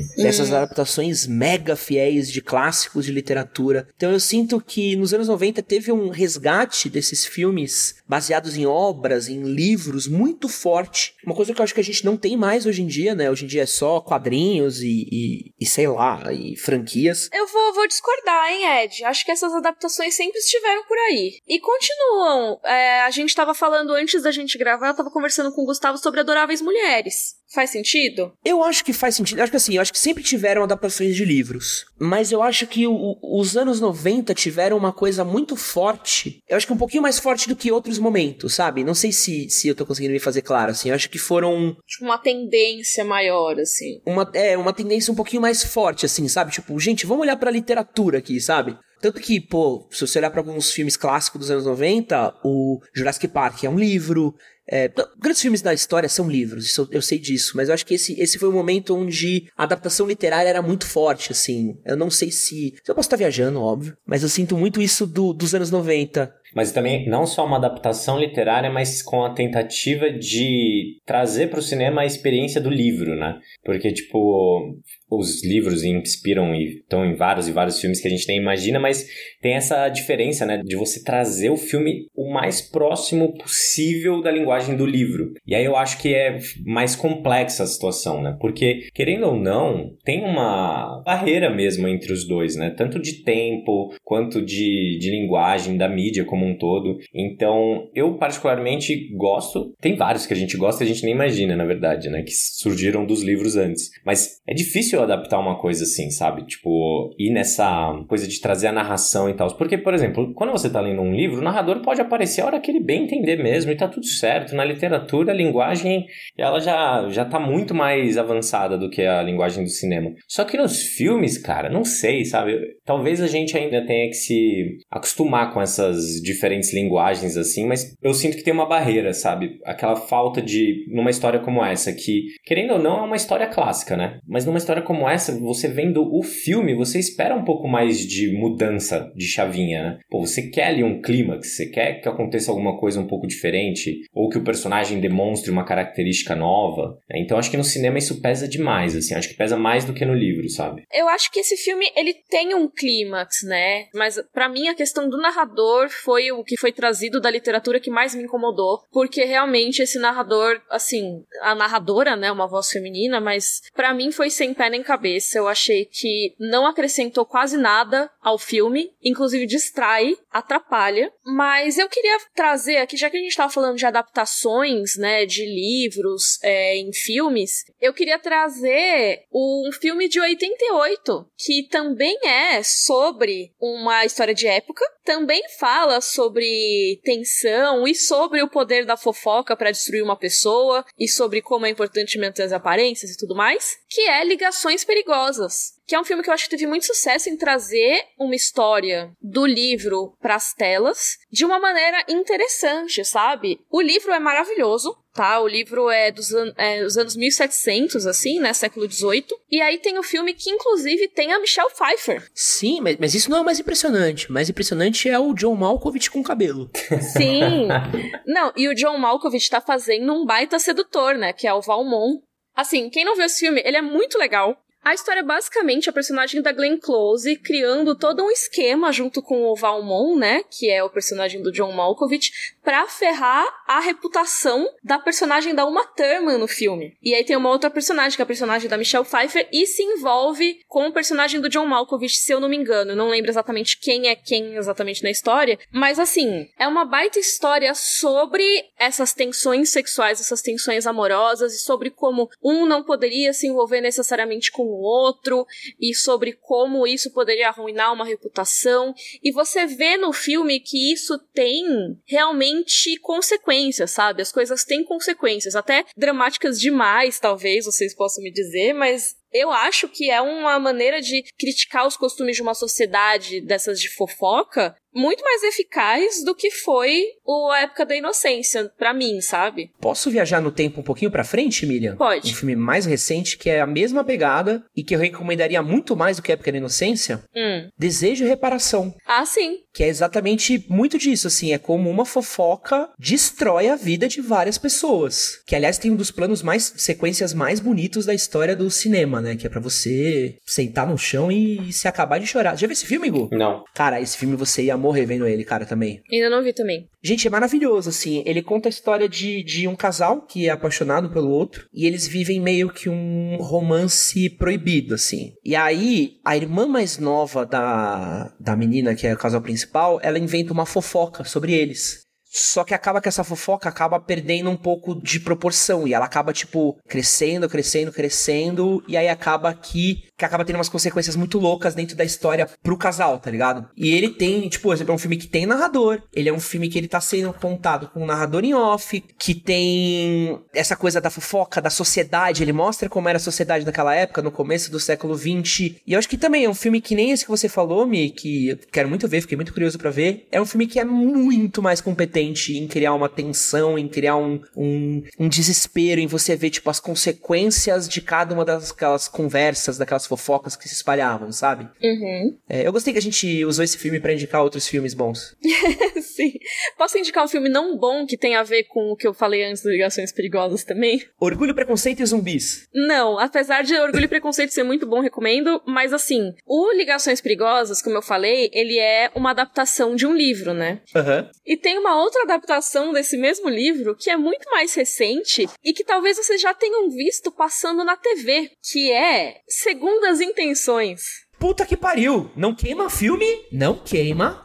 Dessas adaptações mega fiéis de clássicos de literatura. Então eu sinto que nos anos 90 teve um resgate desses filmes baseados em obras, em livros muito forte. Uma coisa que eu acho que a gente não tem mais hoje em né? Hoje em dia é só quadrinhos e, e, e sei lá, e franquias. Eu vou, vou, discordar, hein, Ed? Acho que essas adaptações sempre estiveram por aí. E continuam. É, a gente tava falando antes da gente gravar, eu tava conversando com o Gustavo sobre Adoráveis Mulheres. Faz sentido? Eu acho que faz sentido. Eu acho que assim, eu acho que sempre tiveram adaptações de livros. Mas eu acho que o, os anos 90 tiveram uma coisa muito forte. Eu acho que um pouquinho mais forte do que outros momentos, sabe? Não sei se, se eu tô conseguindo me fazer claro, assim. Eu acho que foram. Tipo, uma tendência maior, assim. Uma, é, uma tendência um pouquinho mais forte, assim, sabe? Tipo, gente, vamos olhar pra literatura aqui, sabe? Tanto que, pô, se você olhar para alguns filmes clássicos dos anos 90, o Jurassic Park é um livro, é, grandes filmes da história são livros, isso, eu sei disso, mas eu acho que esse, esse foi um momento onde a adaptação literária era muito forte, assim. Eu não sei se. Eu posso estar viajando, óbvio, mas eu sinto muito isso do, dos anos 90 mas também não só uma adaptação literária, mas com a tentativa de trazer para o cinema a experiência do livro, né? Porque, tipo, os livros inspiram e estão em vários e vários filmes que a gente nem imagina, mas tem essa diferença, né, de você trazer o filme o mais próximo possível da linguagem do livro. E aí eu acho que é mais complexa a situação, né? Porque querendo ou não, tem uma barreira mesmo entre os dois, né? Tanto de tempo quanto de, de linguagem da mídia como um todo. Então, eu particularmente gosto, tem vários que a gente gosta e a gente nem imagina, na verdade, né, que surgiram dos livros antes. Mas é difícil adaptar uma coisa assim, sabe? Tipo, ir nessa coisa de trazer a narração e tal. Porque, por exemplo, quando você tá lendo um livro, o narrador pode aparecer a hora que ele bem entender mesmo e tá tudo certo. Na literatura, a linguagem, ela já, já tá muito mais avançada do que a linguagem do cinema. Só que nos filmes, cara, não sei, sabe? Talvez a gente ainda tenha que se acostumar com essas diferentes linguagens assim, mas eu sinto que tem uma barreira, sabe? Aquela falta de numa história como essa que, querendo ou não, é uma história clássica, né? Mas numa história como essa, você vendo o filme, você espera um pouco mais de mudança de chavinha, né? Pô, você quer ali um clímax, você quer que aconteça alguma coisa um pouco diferente, ou que o personagem demonstre uma característica nova. Né? Então acho que no cinema isso pesa demais, assim, acho que pesa mais do que no livro, sabe? Eu acho que esse filme, ele tem um clímax, né? Mas para mim a questão do narrador foi o que foi trazido da literatura que mais me incomodou, porque realmente esse narrador, assim, a narradora, né, uma voz feminina, mas para mim foi sem pé nem cabeça. Eu achei que não acrescentou quase nada ao filme, inclusive distrai, atrapalha. Mas eu queria trazer aqui, já que a gente tava falando de adaptações, né, de livros é, em filmes, eu queria trazer um filme de 88, que também é sobre uma história de época, também fala sobre tensão e sobre o poder da fofoca para destruir uma pessoa e sobre como é importante manter as aparências e tudo mais, que é Ligações Perigosas. Que é um filme que eu acho que teve muito sucesso em trazer uma história do livro para as telas de uma maneira interessante, sabe? O livro é maravilhoso, tá? O livro é dos, an é dos anos 1700, assim, né? Século XVIII. E aí tem o filme que, inclusive, tem a Michelle Pfeiffer. Sim, mas, mas isso não é o mais impressionante. O mais impressionante é o John Malkovich com cabelo. Sim. não, e o John Malkovich tá fazendo um baita sedutor, né? Que é o Valmont. Assim, quem não viu esse filme, ele é muito legal. A história é basicamente a personagem da Glenn Close criando todo um esquema junto com o Valmont, né, que é o personagem do John Malkovich, para ferrar a reputação da personagem da Uma Thurman no filme. E aí tem uma outra personagem, que é a personagem da Michelle Pfeiffer, e se envolve com o personagem do John Malkovich, se eu não me engano. Eu não lembro exatamente quem é quem exatamente na história, mas assim, é uma baita história sobre essas tensões sexuais, essas tensões amorosas e sobre como um não poderia se envolver necessariamente com outro e sobre como isso poderia arruinar uma reputação. E você vê no filme que isso tem realmente consequências, sabe? As coisas têm consequências, até dramáticas demais, talvez vocês possam me dizer, mas eu acho que é uma maneira de criticar os costumes de uma sociedade dessas de fofoca muito mais eficaz do que foi o A Época da Inocência, para mim, sabe? Posso viajar no tempo um pouquinho pra frente, Miriam? Pode. Um filme mais recente que é a mesma pegada e que eu recomendaria muito mais do que A Época da Inocência. Hum. Desejo e Reparação. Ah, sim. Que é exatamente muito disso, assim, é como uma fofoca destrói a vida de várias pessoas. Que, aliás, tem um dos planos mais, sequências mais bonitos da história do cinema, né? Que é para você sentar no chão e se acabar de chorar. Já viu esse filme, Gu? Não. Cara, esse filme você ia morrer vendo ele, cara, também. Ainda não vi também. Gente, é maravilhoso, assim. Ele conta a história de, de um casal que é apaixonado pelo outro e eles vivem meio que um romance proibido, assim. E aí, a irmã mais nova da, da menina, que é o casal principal, ela inventa uma fofoca sobre eles. Só que acaba que essa fofoca acaba perdendo um pouco de proporção. E ela acaba, tipo, crescendo, crescendo, crescendo. E aí acaba que, que acaba tendo umas consequências muito loucas dentro da história pro casal, tá ligado? E ele tem, tipo, exemplo, é um filme que tem narrador. Ele é um filme que ele tá sendo contado com um narrador em off. Que tem essa coisa da fofoca, da sociedade. Ele mostra como era a sociedade naquela época, no começo do século XX. E eu acho que também é um filme que nem esse que você falou, Mi, que eu quero muito ver, fiquei muito curioso para ver. É um filme que é muito mais competente em criar uma tensão, em criar um, um, um, desespero, em você ver, tipo, as consequências de cada uma daquelas conversas, daquelas fofocas que se espalhavam, sabe? Uhum. É, eu gostei que a gente usou esse filme para indicar outros filmes bons. Sim. Posso indicar um filme não bom que tem a ver com o que eu falei antes do Ligações Perigosas também? Orgulho, Preconceito e Zumbis. Não, apesar de Orgulho e Preconceito ser muito bom, recomendo, mas assim, o Ligações Perigosas, como eu falei, ele é uma adaptação de um livro, né? Uhum. E tem uma outra adaptação desse mesmo livro que é muito mais recente e que talvez vocês já tenham visto passando na TV, que é Segundas Intenções. Puta que pariu! Não queima filme? Não queima.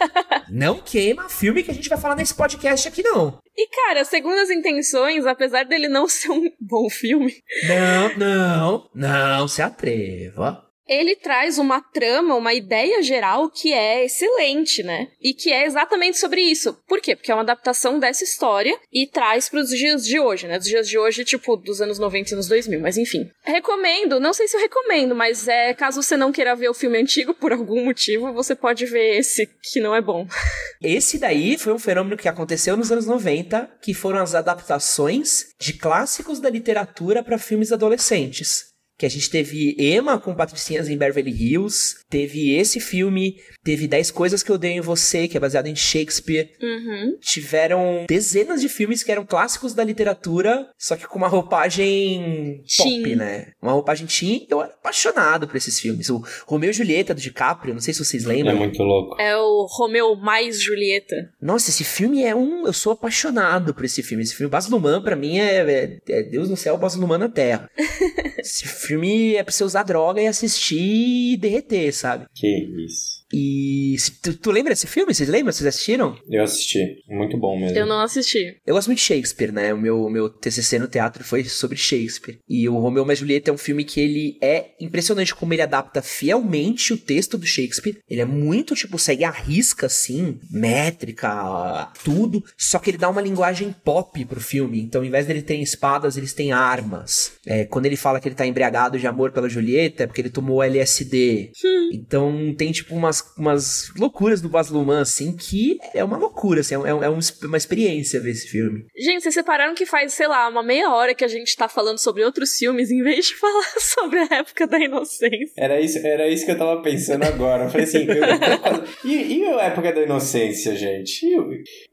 não queima filme que a gente vai falar nesse podcast aqui, não. E, cara, Segundas Intenções, apesar dele não ser um bom filme. Não, não, não se atreva ele traz uma trama, uma ideia geral que é excelente, né? E que é exatamente sobre isso. Por quê? Porque é uma adaptação dessa história e traz para os dias de hoje, né? Dos dias de hoje, tipo, dos anos 90 e anos 2000, mas enfim. Recomendo, não sei se eu recomendo, mas é caso você não queira ver o filme antigo por algum motivo, você pode ver esse que não é bom. Esse daí foi um fenômeno que aconteceu nos anos 90, que foram as adaptações de clássicos da literatura para filmes adolescentes que a gente teve Emma com Patricinhas em Beverly Hills, teve esse filme, teve 10 Coisas que Eu Odeio em Você, que é baseado em Shakespeare. Uhum. Tiveram dezenas de filmes que eram clássicos da literatura, só que com uma roupagem teen. pop, né? Uma roupagem teen. Eu era apaixonado por esses filmes. O Romeu e Julieta do DiCaprio, não sei se vocês lembram. É muito louco. É o Romeu mais Julieta. Nossa, esse filme é um... Eu sou apaixonado por esse filme. Esse filme, Baz Luhrmann, pra mim, é, é, é Deus no céu, Baz Luhrmann na terra. esse filme é pra você usar droga e assistir e derreter, sabe? Que isso. E tu, tu, lembra desse filme? Vocês lembram? Vocês assistiram? Eu assisti. Muito bom mesmo. Eu não assisti. Eu gosto muito de Shakespeare, né? O meu, meu TCC no teatro foi sobre Shakespeare. E o Romeu e Julieta é um filme que ele é impressionante como ele adapta fielmente o texto do Shakespeare. Ele é muito, tipo, segue a risca, assim, métrica, tudo. Só que ele dá uma linguagem pop pro filme. Então, ao invés dele ter espadas, eles têm armas. É, quando ele fala que ele tá embriagado de amor pela Julieta é porque ele tomou LSD. Hum. Então tem, tipo, umas, umas loucuras do Baz Luhrmann, assim, que é uma loucura, assim, é, é, é uma experiência ver esse filme. Gente, vocês separaram que faz, sei lá, uma meia hora que a gente tá falando sobre outros filmes em vez de falar sobre a época da inocência. Era isso, era isso que eu tava pensando agora. Eu falei assim, eu, eu, e, e a época da inocência, gente?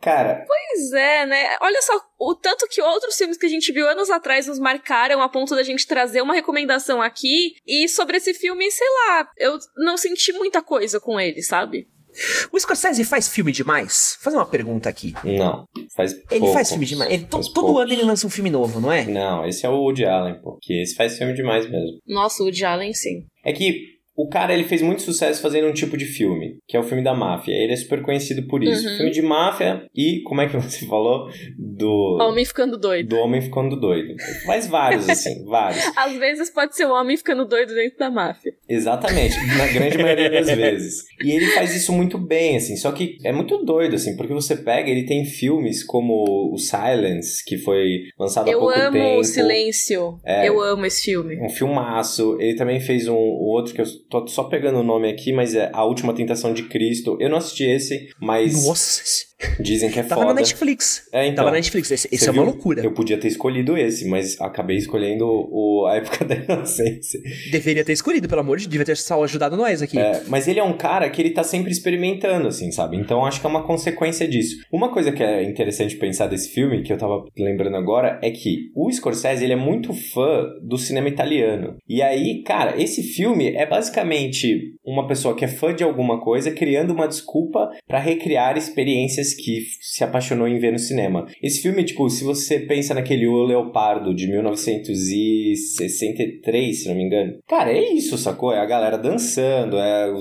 cara. Pois é, né? Olha só o tanto que outros filmes que a gente viu anos atrás nos marcaram a ponto da gente trazer uma recomendação aqui. E sobre esse filme, sei lá, eu não senti muita coisa com ele, sabe? O Scorsese faz filme demais? Vou fazer uma pergunta aqui. Não, faz Ele faz filme demais. Ele, to, todo pouco. ano ele lança um filme novo, não é? Não, esse é o Woody Allen, pô. Que esse faz filme demais mesmo. Nossa, o Woody Allen, sim. É que o cara, ele fez muito sucesso fazendo um tipo de filme, que é o filme da máfia. Ele é super conhecido por isso. Uhum. Filme de máfia e, como é que você falou? Do... Homem ficando doido. Do homem ficando doido. Mas vários, assim, vários. Às vezes pode ser o homem ficando doido dentro da máfia. Exatamente, na grande maioria das vezes. E ele faz isso muito bem, assim, só que é muito doido, assim, porque você pega, ele tem filmes como o Silence, que foi lançado Eu há pouco tempo. Eu amo o Silêncio. É, Eu amo esse filme. Um filmaço. Ele também fez um, um outro que eu tô só pegando o nome aqui, mas é A Última Tentação de Cristo. Eu não assisti esse, mas. Nossa, Dizem que é Tava foda. na Netflix. É, então. Tava na Netflix. Esse, esse é uma loucura. Eu podia ter escolhido esse, mas acabei escolhendo o, a época da inocência. Deveria ter escolhido, pelo amor de Deus. Devia ter só ajudado nós aqui. É, mas ele é um cara que ele tá sempre experimentando, assim, sabe? Então acho que é uma consequência disso. Uma coisa que é interessante pensar desse filme, que eu tava lembrando agora, é que o Scorsese, ele é muito fã do cinema italiano. E aí, cara, esse filme é basicamente uma pessoa que é fã de alguma coisa criando uma desculpa para recriar experiências que se apaixonou em ver no cinema. Esse filme, tipo, se você pensa naquele O Leopardo de 1963, se não me engano, cara, é isso, sacou? É a galera dançando, é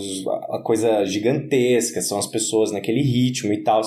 a coisa gigantesca, são as pessoas naquele ritmo e tal.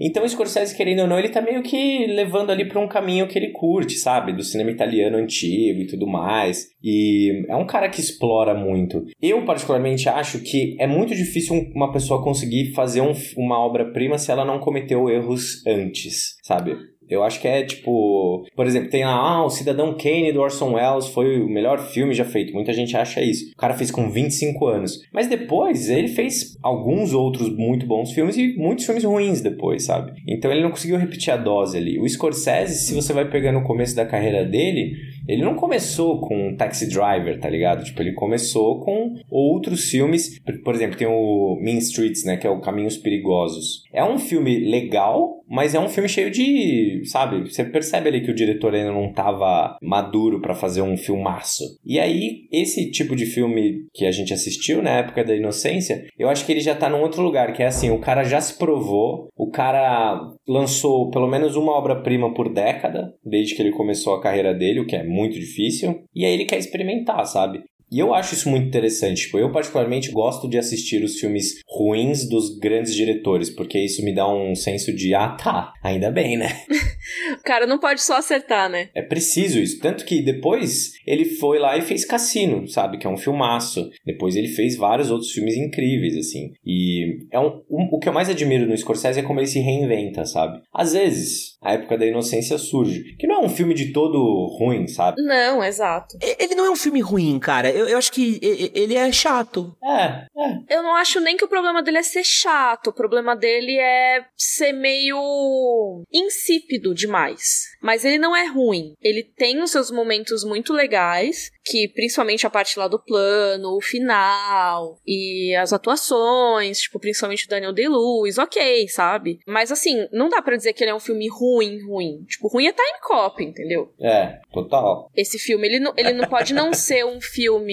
Então, Scorsese, querendo ou não, ele tá meio que levando ali pra um caminho que ele curte, sabe? Do cinema italiano antigo e tudo mais. E é um cara que explora muito. Eu, particularmente, acho que é muito difícil uma pessoa conseguir fazer um, uma obra-prima se ela não cometeu erros antes, sabe? Eu acho que é tipo. Por exemplo, tem lá, ah, o Cidadão Kane do Orson Welles foi o melhor filme já feito. Muita gente acha isso. O cara fez com 25 anos. Mas depois ele fez alguns outros muito bons filmes e muitos filmes ruins depois, sabe? Então ele não conseguiu repetir a dose ali. O Scorsese, se você vai pegar no começo da carreira dele, ele não começou com Taxi Driver, tá ligado? Tipo, ele começou com outros filmes. Por exemplo, tem o Mean Streets, né? Que é o Caminhos Perigosos. É um filme legal, mas é um filme cheio de, sabe? Você percebe ali que o diretor ainda não tava maduro para fazer um filmaço. E aí, esse tipo de filme que a gente assistiu na época da Inocência, eu acho que ele já tá num outro lugar, que é assim, o cara já se provou, o cara lançou pelo menos uma obra-prima por década, desde que ele começou a carreira dele, o que é muito difícil, e aí ele quer experimentar, sabe? E eu acho isso muito interessante. Tipo, eu particularmente gosto de assistir os filmes ruins dos grandes diretores, porque isso me dá um senso de, ah, tá, ainda bem, né? Cara, não pode só acertar, né? É preciso isso. Tanto que depois ele foi lá e fez Cassino, sabe? Que é um filmaço. Depois ele fez vários outros filmes incríveis, assim. E é um, um, o que eu mais admiro no Scorsese é como ele se reinventa, sabe? Às vezes, a época da inocência surge. Que não é um filme de todo ruim, sabe? Não, exato. Ele não é um filme ruim, cara. Eu, eu acho que ele é chato. É, é. Eu não acho nem que o problema dele é ser chato. O problema dele é ser meio insípido demais. Mas ele não é ruim. Ele tem os seus momentos muito legais, que principalmente a parte lá do plano, o final e as atuações, tipo, principalmente o Daniel Day-Lewis, ok, sabe? Mas assim, não dá para dizer que ele é um filme ruim, ruim. Tipo, ruim é Time Cop, entendeu? É, total. Esse filme, ele não, ele não pode não ser um filme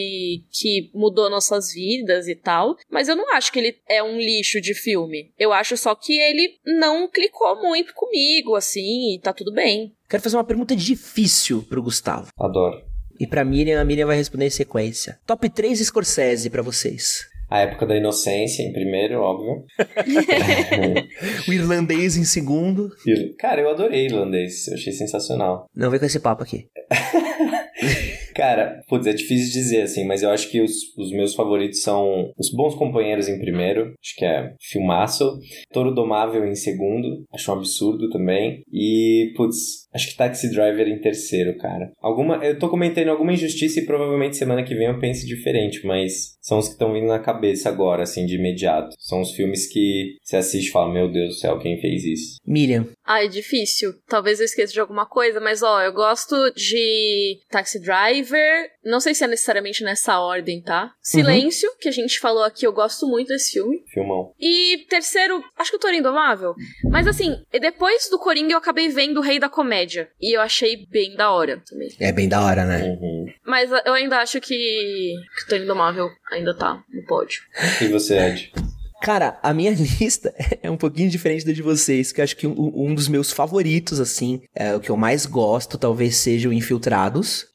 que mudou nossas vidas e tal, mas eu não acho que ele é um lixo de filme. Eu acho só que ele não clicou muito comigo, assim, e tá tudo bem. Quero fazer uma pergunta difícil pro Gustavo. Adoro. E pra Miriam, a Miriam vai responder em sequência. Top 3 Scorsese pra vocês. A época da inocência em primeiro, óbvio. o irlandês em segundo. Cara, eu adorei irlandês. Eu achei sensacional. Não vem com esse papo aqui. Cara, putz, é difícil dizer assim, mas eu acho que os, os meus favoritos são Os Bons Companheiros em primeiro, acho que é filmaço. Toro Domável em segundo, acho um absurdo também. E, putz, Acho que Taxi Driver em terceiro, cara. Alguma, eu tô comentando alguma injustiça e provavelmente semana que vem eu pense diferente, mas são os que estão vindo na cabeça agora, assim, de imediato. São os filmes que você assiste e fala, meu Deus do céu, quem fez isso? Miriam. Ah, é difícil. Talvez eu esqueça de alguma coisa, mas ó, eu gosto de Taxi Driver. Não sei se é necessariamente nessa ordem, tá? Silêncio, que a gente falou aqui, eu gosto muito desse filme. Filmão. E terceiro, acho que o Toro Indomável. Mas assim, depois do Coringa eu acabei vendo o Rei da Comédia. E eu achei bem da hora também. É bem da hora, né? Uhum. Mas eu ainda acho que, que o Toro Indomável ainda tá no pódio. E você, Ed? Cara, a minha lista é um pouquinho diferente da de vocês, que eu acho que um, um dos meus favoritos, assim, é o que eu mais gosto, talvez seja o Infiltrados.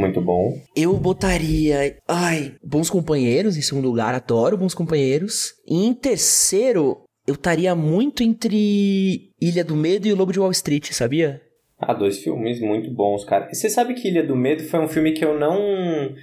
Muito bom. Eu botaria, ai, Bons Companheiros em segundo lugar, adoro Bons Companheiros. E em terceiro, eu estaria muito entre Ilha do Medo e o Lobo de Wall Street, sabia? Ah, dois filmes muito bons, cara. E você sabe que Ilha do Medo foi um filme que eu não.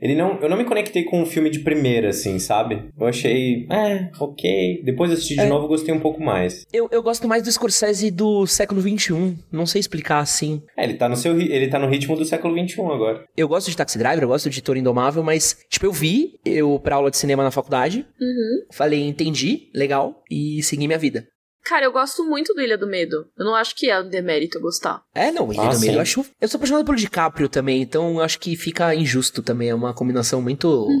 Ele não. Eu não me conectei com um filme de primeira, assim, sabe? Eu achei. É, ok. Depois assisti de É. novo gostei um pouco mais. Eu, eu gosto mais do Scorsese do século XXI, não sei explicar assim. É, ele tá no seu. Ele tá no ritmo do século XXI agora. Eu gosto de Taxi Driver, eu gosto de Toro Indomável, mas, tipo, eu vi eu pra aula de cinema na faculdade, Uhum. falei, entendi, legal, e segui minha vida. Cara, eu gosto muito do Ilha do Medo. Eu não acho que é um demérito eu gostar. É, não, Ilha Ah, do Medo, sim. eu acho. Eu sou apaixonado pelo DiCaprio também, então eu acho que fica injusto também. É uma combinação muito.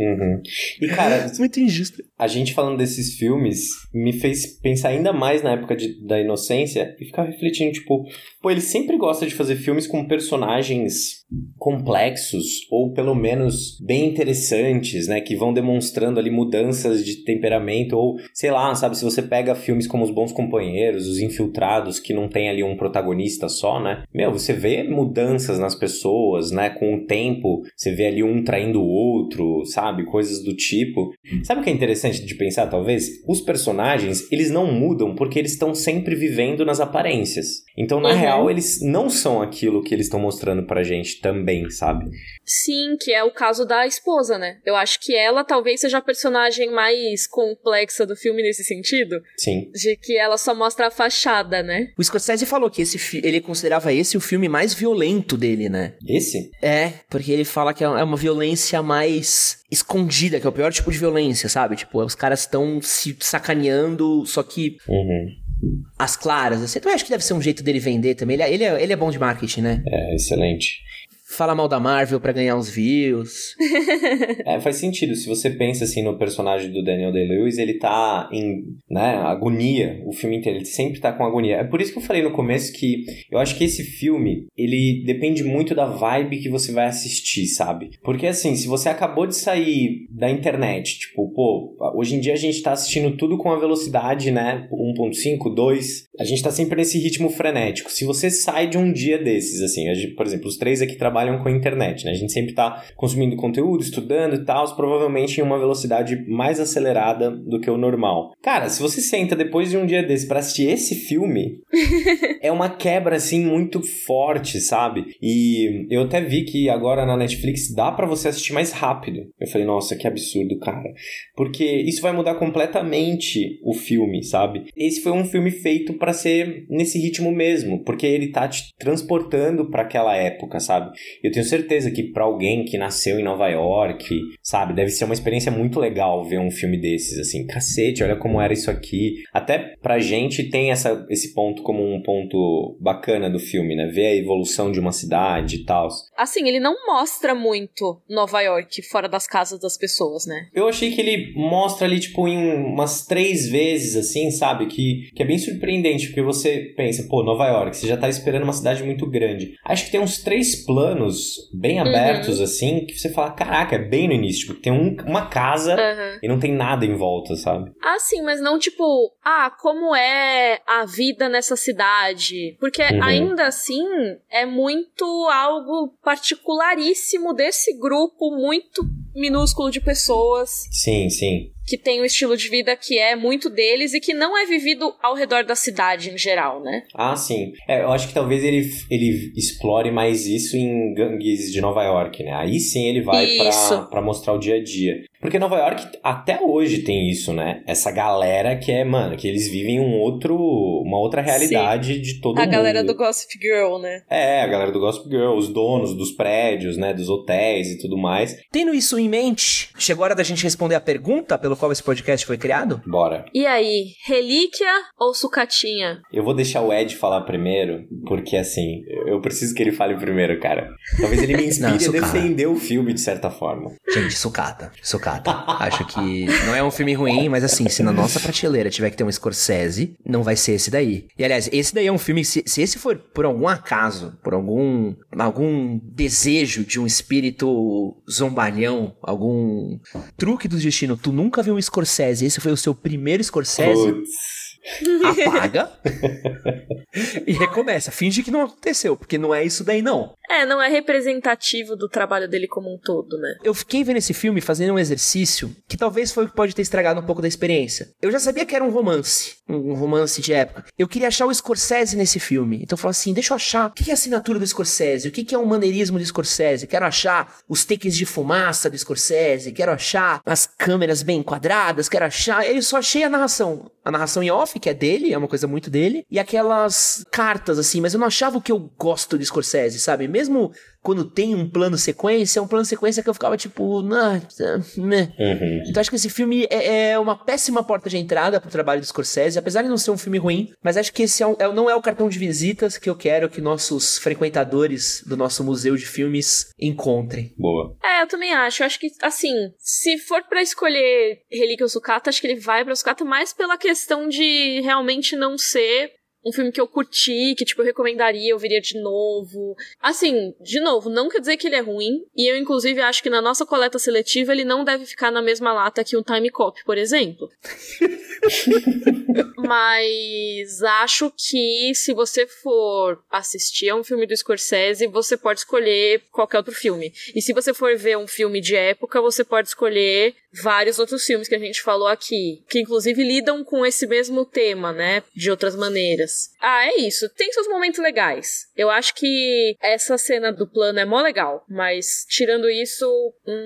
Uhum. E, cara, muito injusta. a gente falando desses filmes me fez pensar ainda mais na época de- da inocência e ficar refletindo, tipo, pô, ele sempre gosta de fazer filmes com personagens complexos ou pelo menos bem interessantes, né, que vão demonstrando ali mudanças de temperamento ou, sei lá, sabe, se você pega filmes como Os Bons Companheiros, Os Infiltrados, que não tem ali um protagonista só, né? Meu, você vê mudanças nas pessoas, né, com o tempo, você vê ali um traindo o outro, sabe, coisas do tipo. Sabe o que é interessante de pensar, talvez? Os personagens, eles não mudam porque eles estão sempre vivendo nas aparências. Então, na Uhum. real, eles não são aquilo que eles estão mostrando pra gente também, sabe? Sim, que é o caso da esposa, né? Eu acho que ela talvez seja a personagem mais complexa do filme nesse sentido. Sim. De que ela só mostra a fachada, né? O Scorsese falou que esse ele considerava esse o filme mais violento dele, né? Esse? É, porque ele fala que é uma violência mais escondida, que é o pior tipo de violência, sabe? Tipo, os caras estão se sacaneando, só que Uhum. as claras. Assim, eu acho que deve ser um jeito dele vender também. Ele, é- ele, é, ele é bom de marketing, né? É, excelente. Fala mal da Marvel pra ganhar uns views. É, faz sentido. Se você pensa assim no personagem do Daniel Day-Lewis, ele tá em, né, agonia o filme inteiro. Ele sempre tá com agonia. É por isso que eu falei no começo que eu acho que esse filme, ele depende muito da vibe que você vai assistir, sabe? Porque assim, se você acabou de sair da internet, tipo, pô, hoje em dia a gente tá assistindo tudo com a velocidade, né, 1.5, 2, a gente tá sempre nesse ritmo frenético. Se você sai de um dia desses, assim, gente- por exemplo, os três aqui trabalham com a internet, né? A gente sempre tá consumindo conteúdo, estudando e tal, provavelmente em uma velocidade mais acelerada do que o normal. Cara, se você senta depois de um dia desse pra assistir esse filme, é uma quebra assim muito forte, sabe? E eu até vi que agora na Netflix dá pra você assistir mais rápido. Eu falei, nossa, que absurdo, cara. Porque isso vai mudar completamente o filme, sabe? Esse foi um filme feito pra ser nesse ritmo mesmo, porque ele tá te transportando pra aquela época, sabe? Eu tenho certeza que pra alguém que nasceu em Nova York, sabe, deve ser uma experiência muito legal ver um filme desses assim, cacete, olha como era isso aqui. Até pra gente tem essa, esse ponto como um ponto bacana do filme, né? Ver a evolução de uma cidade e tal. Assim, ele não mostra muito Nova York fora das casas das pessoas, né? Eu achei que ele mostra ali, tipo, em umas três vezes, assim, sabe? Que, que é bem surpreendente, porque você pensa, pô, Nova York, você já tá esperando uma cidade muito grande. Acho que tem uns três planos bem abertos, assim, que você fala, caraca, é bem no início. Tipo, tem um- uma casa Aham. e não tem nada em volta, sabe? Ah, sim, mas não tipo, ah, como é a vida nessa cidade? Porque Uhum. ainda assim é muito algo particularíssimo desse grupo muito minúsculo de pessoas. Sim, sim. Que tem um estilo de vida que é muito deles e que não é vivido ao redor da cidade em geral, né? Ah, sim. É, eu acho que talvez ele, ele explore mais isso em gangues de Nova York, né? Aí sim ele vai pra, pra mostrar o dia a dia. Porque Nova York até hoje tem isso, né? Essa galera que é, mano, que eles vivem um outro, uma outra realidade Sim. de todo a mundo. A galera do Gossip Girl, né? É, a galera do Gossip Girl, os donos dos prédios, né, dos hotéis e tudo mais. Tendo isso em mente, chegou a hora da gente responder a pergunta pelo qual esse podcast foi criado? Bora. E aí, relíquia ou sucatinha? Eu vou deixar o Ed falar primeiro, porque assim, eu preciso que ele fale primeiro, cara. Talvez ele me inspire Não, a defender o filme de certa forma. Gente, sucata. Sucata. Acho que não é um filme ruim, mas assim, se na nossa prateleira tiver que ter um Scorsese, não vai ser esse daí. E aliás, esse daí é um filme, se, se esse for por algum acaso, por algum, algum desejo de um espírito zombalhão, algum truque do destino, tu nunca viu um Scorsese, esse foi o seu primeiro Scorsese. Putz apaga e recomeça. Finge que não aconteceu, porque não é isso daí, não. É, não é representativo do trabalho dele como um todo, né? Eu fiquei vendo esse filme fazendo um exercício que talvez foi o que pode ter estragado um pouco da experiência. Eu já sabia que era um romance, um romance de época. Eu queria achar o Scorsese nesse filme. Então eu falei assim: deixa eu achar o que é a assinatura do Scorsese, o que é o maneirismo do Scorsese. Quero achar os takes de fumaça do Scorsese, quero achar as câmeras bem enquadradas, quero achar. Eu só achei a narração. A narração em off, que é dele, é uma coisa muito dele, e aquelas cartas, assim, mas eu não achava o que eu gosto de Scorsese, sabe? Mesmo quando tem um plano sequência, é um plano sequência que eu ficava tipo, nah, né. Uhum. Então acho que esse filme é, é, uma péssima porta de entrada pro trabalho do Scorsese, apesar de não ser um filme ruim, mas acho que esse é um, é, não é o cartão de visitas que eu quero que nossos frequentadores do nosso museu de filmes encontrem. Boa. É, eu também acho. Eu acho que, assim, se for para escolher Relíquia ou Sucata, acho que ele vai pra Sucata mais pela questão de realmente não ser um filme que eu curti, que, tipo, eu recomendaria, eu veria de novo. Assim, de novo, não quer dizer que ele é ruim. E eu, inclusive, acho que na nossa coleta seletiva ele não deve ficar na mesma lata que o Time Cop, por exemplo. Mas acho que se você for assistir a um filme do Scorsese, você pode escolher qualquer outro filme. E se você for ver um filme de época, você pode escolher vários outros filmes que a gente falou aqui, que inclusive lidam com esse mesmo tema, né, de outras maneiras. Ah, é isso. Tem seus momentos legais. Eu acho que essa cena do plano é mó legal, mas tirando isso,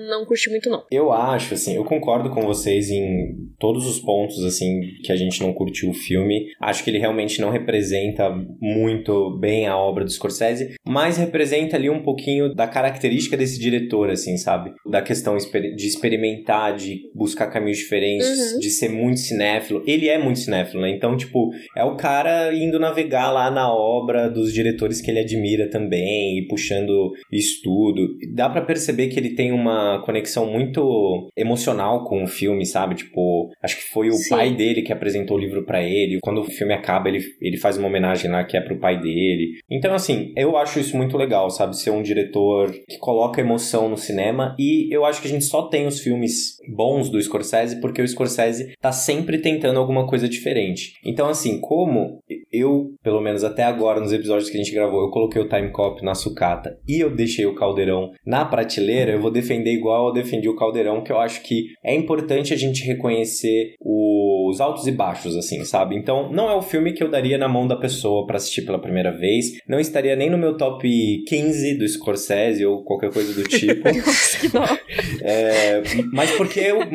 não curti muito não. Eu acho, assim, eu concordo com vocês em todos os pontos, assim, que a gente não curtiu o filme. Acho que ele realmente não representa muito bem a obra do Scorsese, mas representa ali um pouquinho da característica desse diretor, assim, sabe? Da questão de experimentar, de buscar caminhos diferentes, uhum. de ser muito cinéfilo. Ele é muito cinéfilo, né? Então, tipo, é o cara indo navegar lá na obra dos diretores que ele admira também e puxando estudo. Dá para perceber que ele tem uma conexão muito emocional com o filme, sabe? Tipo, acho que foi o Sim. pai dele que apresentou o livro para ele. Quando o filme acaba, ele, ele faz uma homenagem lá que é pro pai dele. Então, assim, eu acho isso muito legal, sabe? Ser um diretor que coloca emoção no cinema e eu acho que a gente só tem os filmes bons do Scorsese porque o Scorsese tá sempre tentando alguma coisa diferente. Então, assim, como eu, pelo menos até agora, nos episódios que a gente gravou, eu coloquei o Time Cop na sucata e eu deixei o Caldeirão na prateleira, eu vou defender igual eu defendi o Caldeirão, que eu acho que é importante a gente reconhecer os altos e baixos, assim, sabe? Então, não é o filme que eu daria na mão da pessoa para assistir pela primeira vez, não estaria nem no meu top 15 do Scorsese ou qualquer coisa do tipo. é, mas porque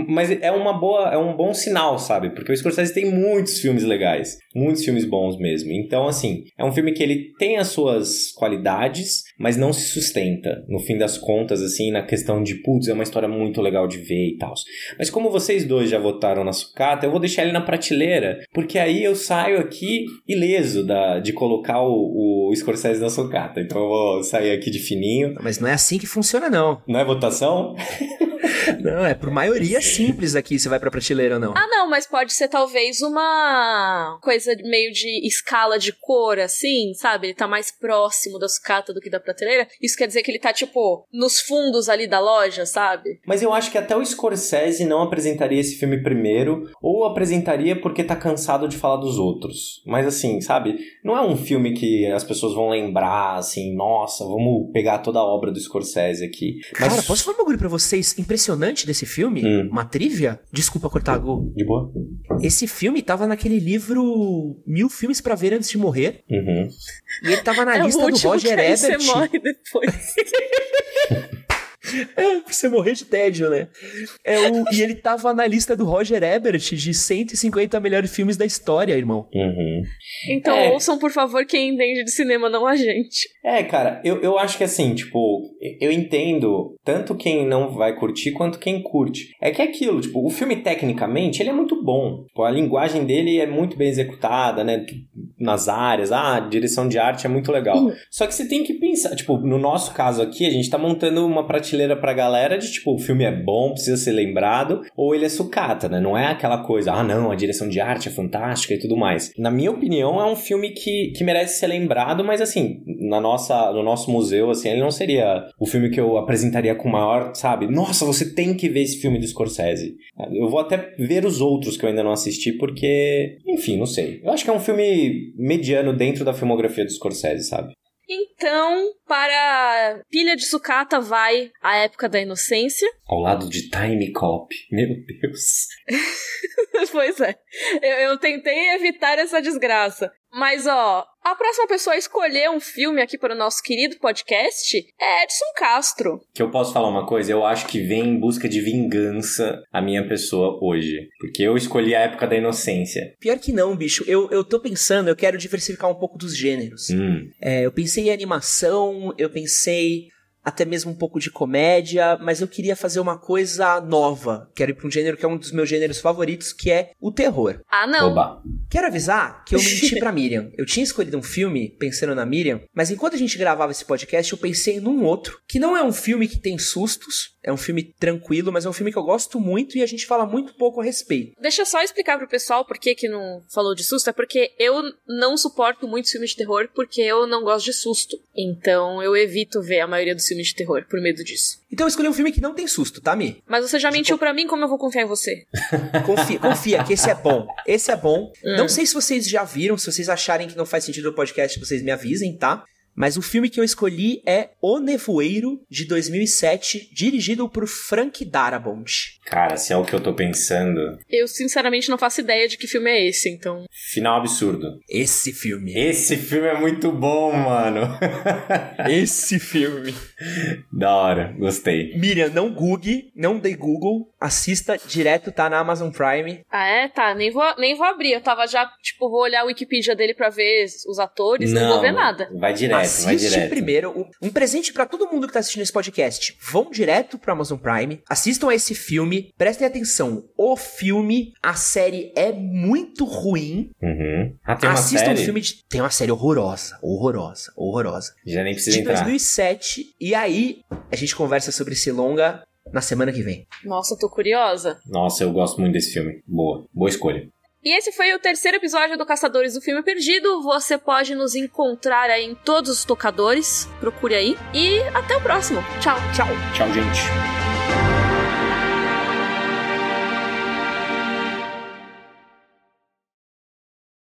mas é uma boa, é um bom sinal, sabe? Porque o Scorsese tem muitos filmes legais, muitos filmes bons mesmo. Então, assim, é um filme que ele tem as suas qualidades, mas não se sustenta, no fim das contas, assim, na questão de, putz, é uma história muito legal de ver e tal. Mas como vocês dois já votaram na sucata, eu vou deixar ele na prateleira, porque aí eu saio aqui ileso da, de colocar o, o Scorsese na sucata. Então eu vou sair aqui de fininho. Mas não é assim que funciona, não. Não é votação? Não, é por maioria simples aqui se vai pra prateleira ou não. Ah, não, mas pode ser talvez uma coisa meio de escala de cor, assim, sabe? Ele tá mais próximo da sucata do que da prateleira. Isso quer dizer que ele tá, tipo, nos fundos ali da loja, sabe? Mas eu acho que até o Scorsese não apresentaria esse filme primeiro, ou apresentaria porque tá cansado de falar dos outros. Mas assim, sabe? Não é um filme que as pessoas vão lembrar, assim, nossa, vamos pegar toda a obra do Scorsese aqui. Mas... Cara, posso falar um bagulho pra vocês? Impressionante desse filme, Hum. uma trivia, desculpa cortar, Gu. De boa? Esse filme tava naquele livro Mil Filmes pra Ver Antes de Morrer, Uhum. e ele tava na é lista o do Roger que aí você Ebert. morre depois. É, pra você morrer de tédio, né? É o, e ele tava na lista do Roger Ebert de 150 melhores filmes da história, irmão. Uhum. Então É. ouçam, por favor, quem entende de cinema, não a gente. É, cara, eu, eu acho que assim, tipo, eu entendo tanto quem não vai curtir quanto quem curte. É que é aquilo, tipo, o filme tecnicamente, ele é muito bom. Tipo, a linguagem dele é muito bem executada, né? Nas áreas, ah, a direção de arte é muito legal. Uhum. Só que você tem que pensar, tipo, no nosso caso aqui, a gente tá montando uma prateleira pra galera de, tipo, o filme é bom, precisa ser lembrado, ou ele é sucata, né? Não é aquela coisa, ah, não, a direção de arte é fantástica e tudo mais. Na minha opinião, é um filme que, que merece ser lembrado, mas assim, na nossa, no nosso museu, assim, ele não seria o filme que eu apresentaria com maior, sabe? Nossa, você tem que ver esse filme do Scorsese. Eu vou até ver os outros que eu ainda não assisti, porque, enfim, não sei. Eu acho que é um filme mediano dentro da filmografia do Scorsese, sabe? Então, para pilha de sucata vai a época da inocência. Ao lado de Time Cop. Meu Deus. pois é. Eu, eu tentei evitar essa desgraça. Mas, ó, a próxima pessoa a escolher um filme aqui para o nosso querido podcast é Edson Castro. Que eu posso falar uma coisa? Eu acho que vem em busca de vingança a minha pessoa hoje. Porque eu escolhi a época da inocência. Pior que não, bicho. Eu, eu tô pensando, eu quero diversificar um pouco dos gêneros. Hum. É, eu pensei em animação, eu pensei até mesmo um pouco de comédia, mas eu queria fazer uma coisa nova. Quero ir pra um gênero que é um dos meus gêneros favoritos, que é o terror. Ah, não. Oba. Quero avisar que eu menti pra Miriam. Eu tinha escolhido um filme pensando na Miriam, mas enquanto a gente gravava esse podcast, eu pensei num outro, que não é um filme que tem sustos, é um filme tranquilo, mas é um filme que eu gosto muito e a gente fala muito pouco a respeito. Deixa eu só explicar pro pessoal por que, que não falou de susto. É porque eu não suporto muitos filmes de terror porque eu não gosto de susto. Então eu evito ver a maioria dos filmes de terror por medo disso. Então eu escolhi um filme que não tem susto, tá, Mi? Mas você já mentiu pra mim, como eu vou confiar em você? Confia, confia que esse é bom. Esse é bom. Hum. Não sei se vocês já viram, se vocês acharem que não faz sentido o podcast, vocês me avisem, tá? Mas o filme que eu escolhi é O Nevoeiro, de 2007, dirigido por Frank Darabont. Cara, se é o que eu tô pensando. Eu sinceramente não faço ideia de que filme é esse, então. Final absurdo. Esse filme. Esse filme é muito bom, mano. Esse filme. da hora, gostei. Miriam, não google, não dê Google, assista direto, tá na Amazon Prime. Ah, é? Tá, nem vou, nem vou abrir. Eu tava já, tipo, vou olhar a Wikipedia dele pra ver os atores, não, vou ver nada. Vai direto, vai Assiste direto. primeiro. Um- Um presente pra todo mundo que tá assistindo esse podcast. Vão direto pro Amazon Prime, assistam a esse filme, prestem atenção. O filme, a série é muito ruim. Uhum. Ah, tem uma assistam série? o filme de... Tem uma série horrorosa, horrorosa, horrorosa. Já nem precisa De entrar. 2007. E aí, a gente conversa sobre esse longa na semana que vem. Nossa, eu tô curiosa. Nossa, eu gosto muito desse filme. Boa. Boa escolha. E esse foi o terceiro episódio do Caçadores do Filme Perdido. Você pode nos encontrar aí em todos os tocadores. Procure aí. E até o próximo. Tchau. Tchau. Tchau, gente.